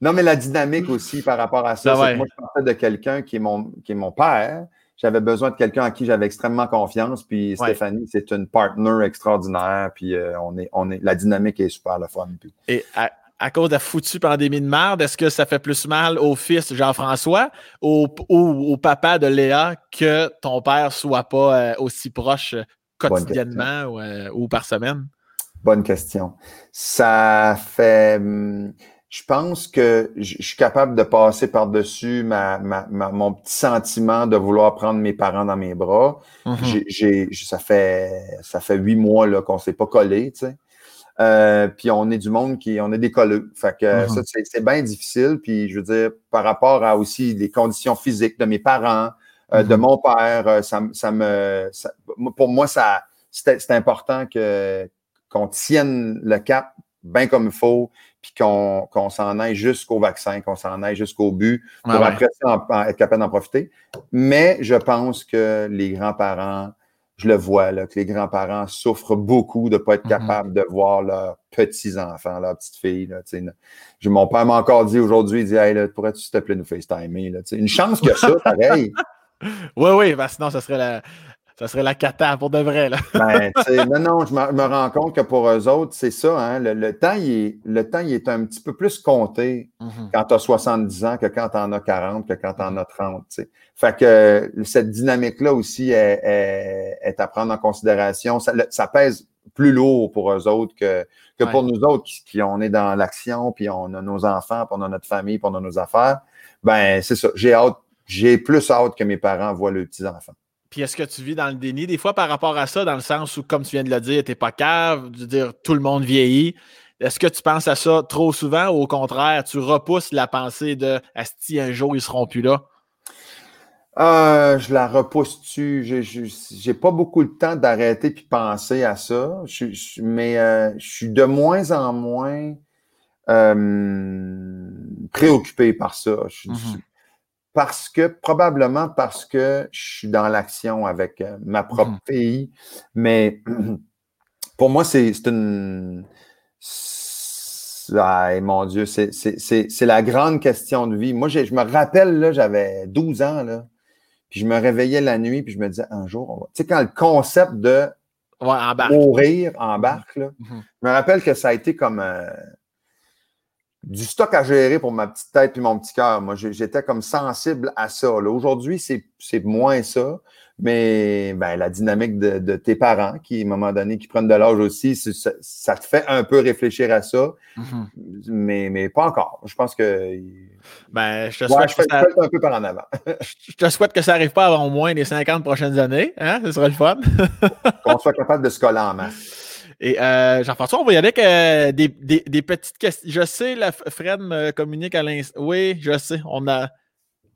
non, mais la dynamique aussi par rapport à ça, ben moi, je pensais de quelqu'un qui, est mon, qui est mon père, j'avais besoin de quelqu'un à qui j'avais extrêmement confiance. Puis Stéphanie, c'est une partner extraordinaire. Puis euh, on est, on est, la dynamique est super le fun. Et à, cause de la foutue pandémie de merde, est-ce que ça fait plus mal au fils Jean-François ou au, papa de Léa que ton père soit pas euh, aussi proche quotidiennement ou, euh, ou, par semaine? Bonne question. Ça fait. Hum, je pense que je suis capable de passer par-dessus ma, ma, mon petit sentiment de vouloir prendre mes parents dans mes bras. Mm-hmm. j'ai, ça fait ça fait huit mois là, qu'on ne s'est pas collé, tu sais. Euh, puis on est du monde qui, on est des colleux. Fait que mm-hmm. ça, c'est, bien difficile. Puis je veux dire, par rapport à aussi les conditions physiques de mes parents, euh, de mm-hmm. mon père, euh, ça, ça me, pour moi, ça, c'est important que qu'on tienne le cap bien comme il faut, puis qu'on s'en aille jusqu'au vaccin, qu'on s'en aille jusqu'au but, pour après être capable d'en profiter. Mais je pense que les grands-parents, je le vois, là, que les grands-parents souffrent beaucoup de ne pas être mm-hmm. capables de voir leurs petits-enfants, leurs petites filles. Là, mon père m'a encore dit aujourd'hui, il dit Hey, pourrais-tu s'il te plaît nous FaceTimer? Là, une chance que ça, pareil. oui, oui, ben sinon, ça serait la, ça serait la cata pour de vrai. Là. ben, non, non, je me, rends compte que pour eux autres, c'est ça. Hein, le, temps, il est, le temps, il est un petit peu plus compté mm-hmm. quand tu as 70 ans que quand tu en as 40, que quand tu en as 30. Fait que cette dynamique-là aussi est, à prendre en considération. Ça, pèse plus lourd pour eux autres que, que pour nous autres qui, on est dans l'action, puis on a nos enfants, puis on a notre famille, puis on a nos affaires. Ben, c'est ça. J'ai hâte, j'ai plus hâte que mes parents voient leurs petits-enfants. Puis est-ce que tu vis dans le déni? Des fois par rapport à ça, dans le sens où, comme tu viens de le dire, tu n'es pas cave, de dire tout le monde vieillit. Est-ce que tu penses à ça trop souvent ou au contraire, tu repousses la pensée de Asti, un jour ils seront plus là? Euh, je la repousse-tu. J'ai pas beaucoup de temps d'arrêter puis penser à ça. mais euh, je suis de moins en moins euh, préoccupé par ça. Je, parce que, probablement parce que je suis dans l'action avec euh, ma propre mmh. fille. Mais pour moi, c'est une. Ah, mon Dieu, c'est la grande question de vie. Moi, je me rappelle, j'avais 12 ans, là, puis je me réveillais la nuit, puis je me disais, un jour, Tu sais, quand le concept de mourir embarque, là, mm-hmm. je me rappelle que ça a été comme euh, du stock à gérer pour ma petite tête et mon petit cœur. Moi, j'étais comme sensible à ça. Aujourd'hui, c'est moins ça. Mais ben, la dynamique de, tes parents qui, à un moment donné, qui prennent de l'âge aussi, ça, te fait un peu réfléchir à ça. Mm-hmm. mais, mais pas encore. Je pense que. Ben, je te souhaite que ça... un peu par en avant. je te souhaite que ça n'arrive pas avant au moins les 50 prochaines années. Hein? Ce sera le fun. Qu'on soit capable de se coller en masse. Et euh, Jean-François, on va y aller avec euh, des, des, petites questions. Je sais, la Fred me communique à l'instant. Oui, je sais. On a.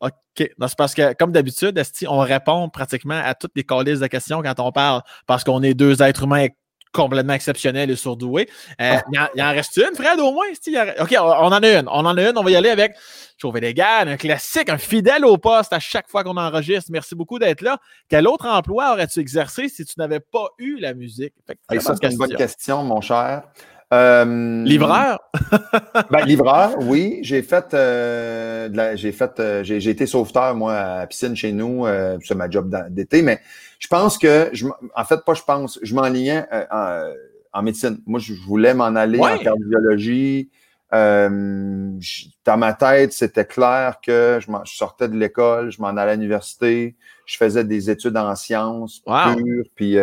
OK. c'est parce que, comme d'habitude, on répond pratiquement à toutes les calices de questions quand on parle, parce qu'on est deux êtres humains complètement exceptionnels et surdoués. Euh, ah. il, en, reste une, Fred, au moins? OK, on, en a une. On en a une. On va y aller avec Chauvet les gars, un classique, un fidèle au poste à chaque fois qu'on enregistre. Merci beaucoup d'être là. Quel autre emploi aurais-tu exercé si tu n'avais pas eu la musique? ça, c'est une bonne question, mon cher. Euh, livreur? ben, livreur, oui. J'ai fait, euh, j'ai fait, euh, j'ai été sauveteur, moi, à piscine chez nous. c'est ma job d'été, mais je pense que, je, en fait, pas je pense, je m'enlignais en, en, médecine. Moi, je voulais m'en aller en cardiologie. dans ma tête, c'était clair que je, sortais de l'école, je m'en allais à l'université, je faisais des études en sciences pures, puis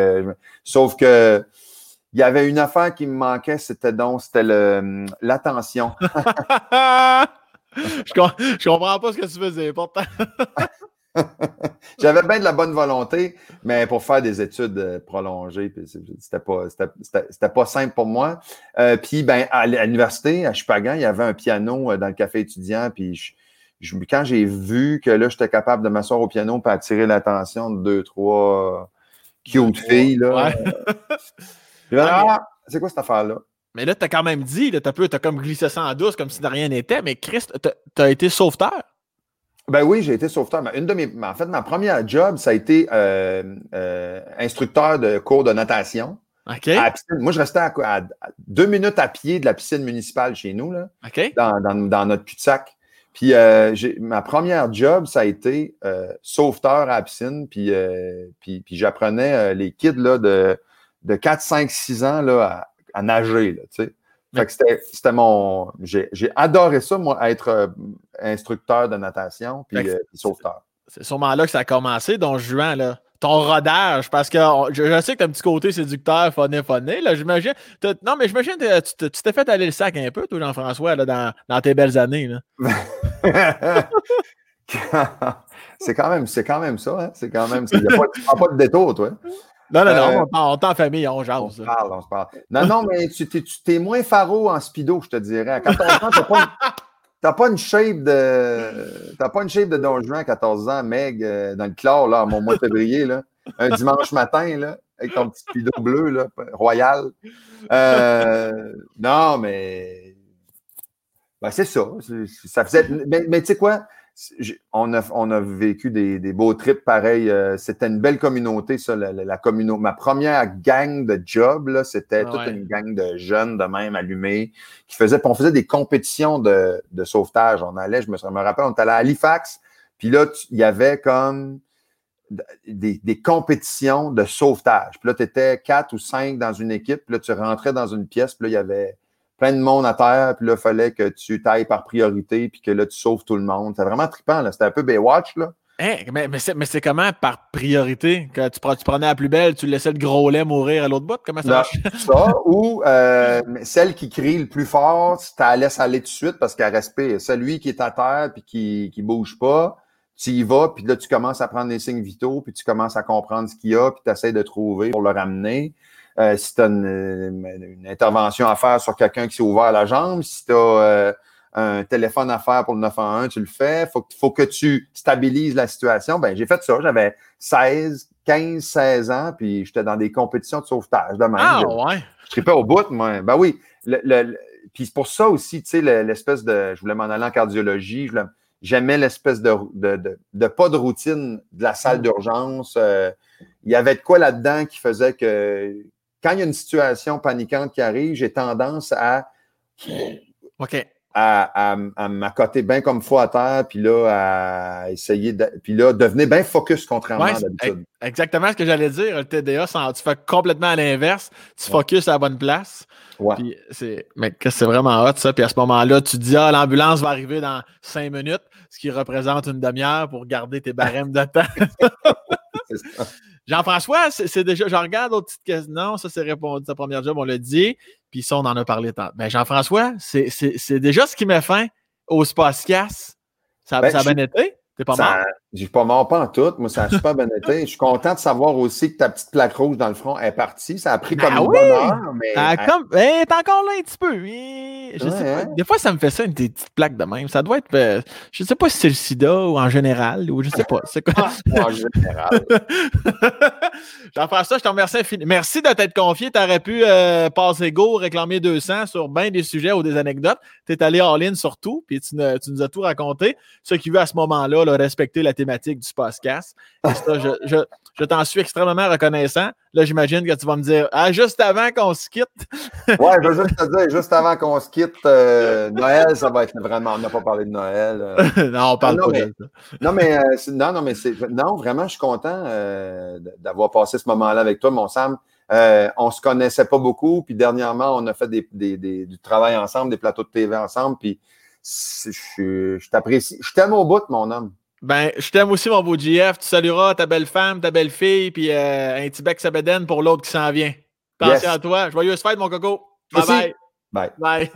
sauf que il y avait une affaire qui me manquait, c'était donc, c'était l'attention. je, je comprends pas ce que tu faisais, pourtant. J'avais bien de la bonne volonté, mais pour faire des études euh, prolongées, c'était pas, pas simple pour moi. Euh, puis, ben, à l'université, à Chupagan, il y avait un piano euh, dans le café étudiant, puis quand j'ai vu que là, j'étais capable de m'asseoir au piano pour attirer l'attention de deux, trois cute filles, là, ah, c'est quoi cette affaire-là? Mais là, tu as quand même dit, tu as, comme glissé ça en douce comme si de rien n'était, mais Christ, tu as été sauveteur. Ben oui, j'ai été sauveteur. Une de mes, en fait, ma première job, ça a été euh, euh, instructeur de cours de natation. OK. Moi, je restais à, deux minutes à pied de la piscine municipale chez nous, là, dans, notre cul-de-sac. Puis euh, ma première job, ça a été sauveteur à la piscine. Puis, puis, puis j'apprenais les kids là, de de 4, 5, 6 ans là, à, nager. Là, tu sais. Fait que c'était mon. J'ai adoré ça, moi, être euh, instructeur de natation puis, euh, sauveteur. C'est sûrement là que ça a commencé, donc Juan, là. Ton rodage, parce que je, sais que tu as un petit côté séducteur, phoné, phoné, là, j'imagine. Non, mais j'imagine que tu t'es fait aller le sac un peu, toi, Jean-François, là, dans, dans, tes belles années, là. c'est quand même, c'est quand même ça, hein? C'est quand même. Il n'y a pas, pas de détour, toi. Non, non, non, euh, on, en famille, on jase. On se parle, on se parle. Non, non, mais tu t'es moins faro en speedo, je te dirais. À 14 ans, t'as pas, une, pas une shape de. T'as pas une shape de Don Juan à 14 ans, Meg, euh, dans le chlore, là, à mon mois de février, là. Un dimanche matin, là, avec ton petit speedo bleu, là, royal. Euh, non, mais. Ben, c'est ça. Ça faisait. Mais, mais tu sais quoi? On a, on a vécu des, beaux trips pareils. Euh, c'était une belle communauté, ça, la, communauté. Ma première gang de job, c'était toute une gang de jeunes de même allumés qui faisaient, on faisait des compétitions de, sauvetage. On allait, je me, me rappelle, on était allé à Halifax, puis là, il y avait comme des, des, compétitions de sauvetage. Puis là, tu étais quatre ou cinq dans une équipe, puis là, tu rentrais dans une pièce, puis là, il y avait plein de monde à terre, puis là, il fallait que tu tailles par priorité, puis que là, tu sauves tout le monde. C'est vraiment trippant, là. C'était un peu Baywatch, là. Hein, mais, mais c'est comment par priorité? Quand tu, tu, prenais la plus belle, tu laissais le gros lait mourir à l'autre bout? Comment ça marche? Ça, ou euh, celle qui crie le plus fort, tu la laisses aller tout de suite parce qu'elle respire. Celui qui est à terre puis qui ne bouge pas, tu y vas, puis là, tu commences à prendre les signes vitaux, puis tu commences à comprendre ce qu'il y a, puis tu essaies de trouver pour le ramener. Euh, si tu as une, intervention à faire sur quelqu'un qui s'est ouvert la jambe, si tu as euh, un téléphone à faire pour le 911, tu le fais. Faut, faut que tu stabilises la situation. Ben, j'ai fait ça. J'avais 16, 15, 16 ans, puis j'étais dans des compétitions de sauvetage de même. Ah, ouais. Je tripais au bout, moi. Ben oui. Le, puis c'est pour ça aussi, tu sais, l'espèce de. Je voulais m'en aller en cardiologie. J'aimais l'espèce de, de, de, pas de routine de la salle mm. d'urgence. Euh, il y avait de quoi là-dedans qui faisait que quand il y a une situation paniquante qui arrive, j'ai tendance à OK. À, à, m'accoter bien comme faut à terre, puis là, à essayer de. Puis là, devenir bien focus contrairement à d'habitude. Exactement ce que j'allais dire. Le TDA, tu fais complètement à l'inverse. Tu focuses à la bonne place. Ouais. Puis c'est, mais c'est vraiment hot, ça? Puis à ce moment-là, tu te dis, ah, l'ambulance va arriver dans cinq minutes, ce qui représente une demi-heure pour garder tes barèmes de temps. Jean-François, c'est déjà, je regarde d'autres petites questions. Non, ça c'est répondu, sa première job, on l'a dit. Puis ça, on en a parlé tant. Mais ben, Jean-François, c'est déjà ce qui met fin au Spacecast. Ça, ben, ça a bien été? T'es pas mort? Je suis pas mort, pas en tout. Moi, ça a super bien été. Je suis content de savoir aussi que ta petite plaque rouge dans le front est partie. Ça a pris ben comme une bonne heure, mais. Ah, comme... est encore là un petit peu. Je sais pas. Hein? Des fois, ça me fait ça, une petite plaque de même. Ça doit être. Euh, je sais pas si c'est le sida ou en général, ou je sais pas. C'est quoi? en général. Jean-François, je te remercie infiniment. Merci de t'être confié. Tu aurais pu euh, passer go, réclamer 200 sur bien des sujets ou des anecdotes. Tu es allé all-in sur tout, puis tu, tu, nous as tout raconté. Ce qui veut à ce moment-là respecter la thématique du podcast. Et ça, je, je, je t'en suis extrêmement reconnaissant. Là, j'imagine que tu vas me dire Ah, juste avant qu'on se quitte. ouais, je veux juste te dire, juste avant qu'on se quitte, euh, Noël, ça va être vraiment. On n'a pas parlé de Noël. Euh. non, on parle pas de ça. Non, mais, euh, non, non, mais c'est. Non, vraiment, je suis content d'avoir passé ce moment-là avec toi, mon Sam. on ne se connaissait pas beaucoup, puis dernièrement, on a fait des, des, du travail ensemble, des plateaux de TV ensemble, puis je, je t'apprécie. Je t'aime au bout, mon homme. Ben, je t'aime aussi, mon beau GF. Tu salueras ta belle femme, ta belle fille, puis euh, un petit bec sabeden pour l'autre qui s'en vient. Attention à toi. Joyeuse fête, mon coco. Bye bye. Bye. Bye.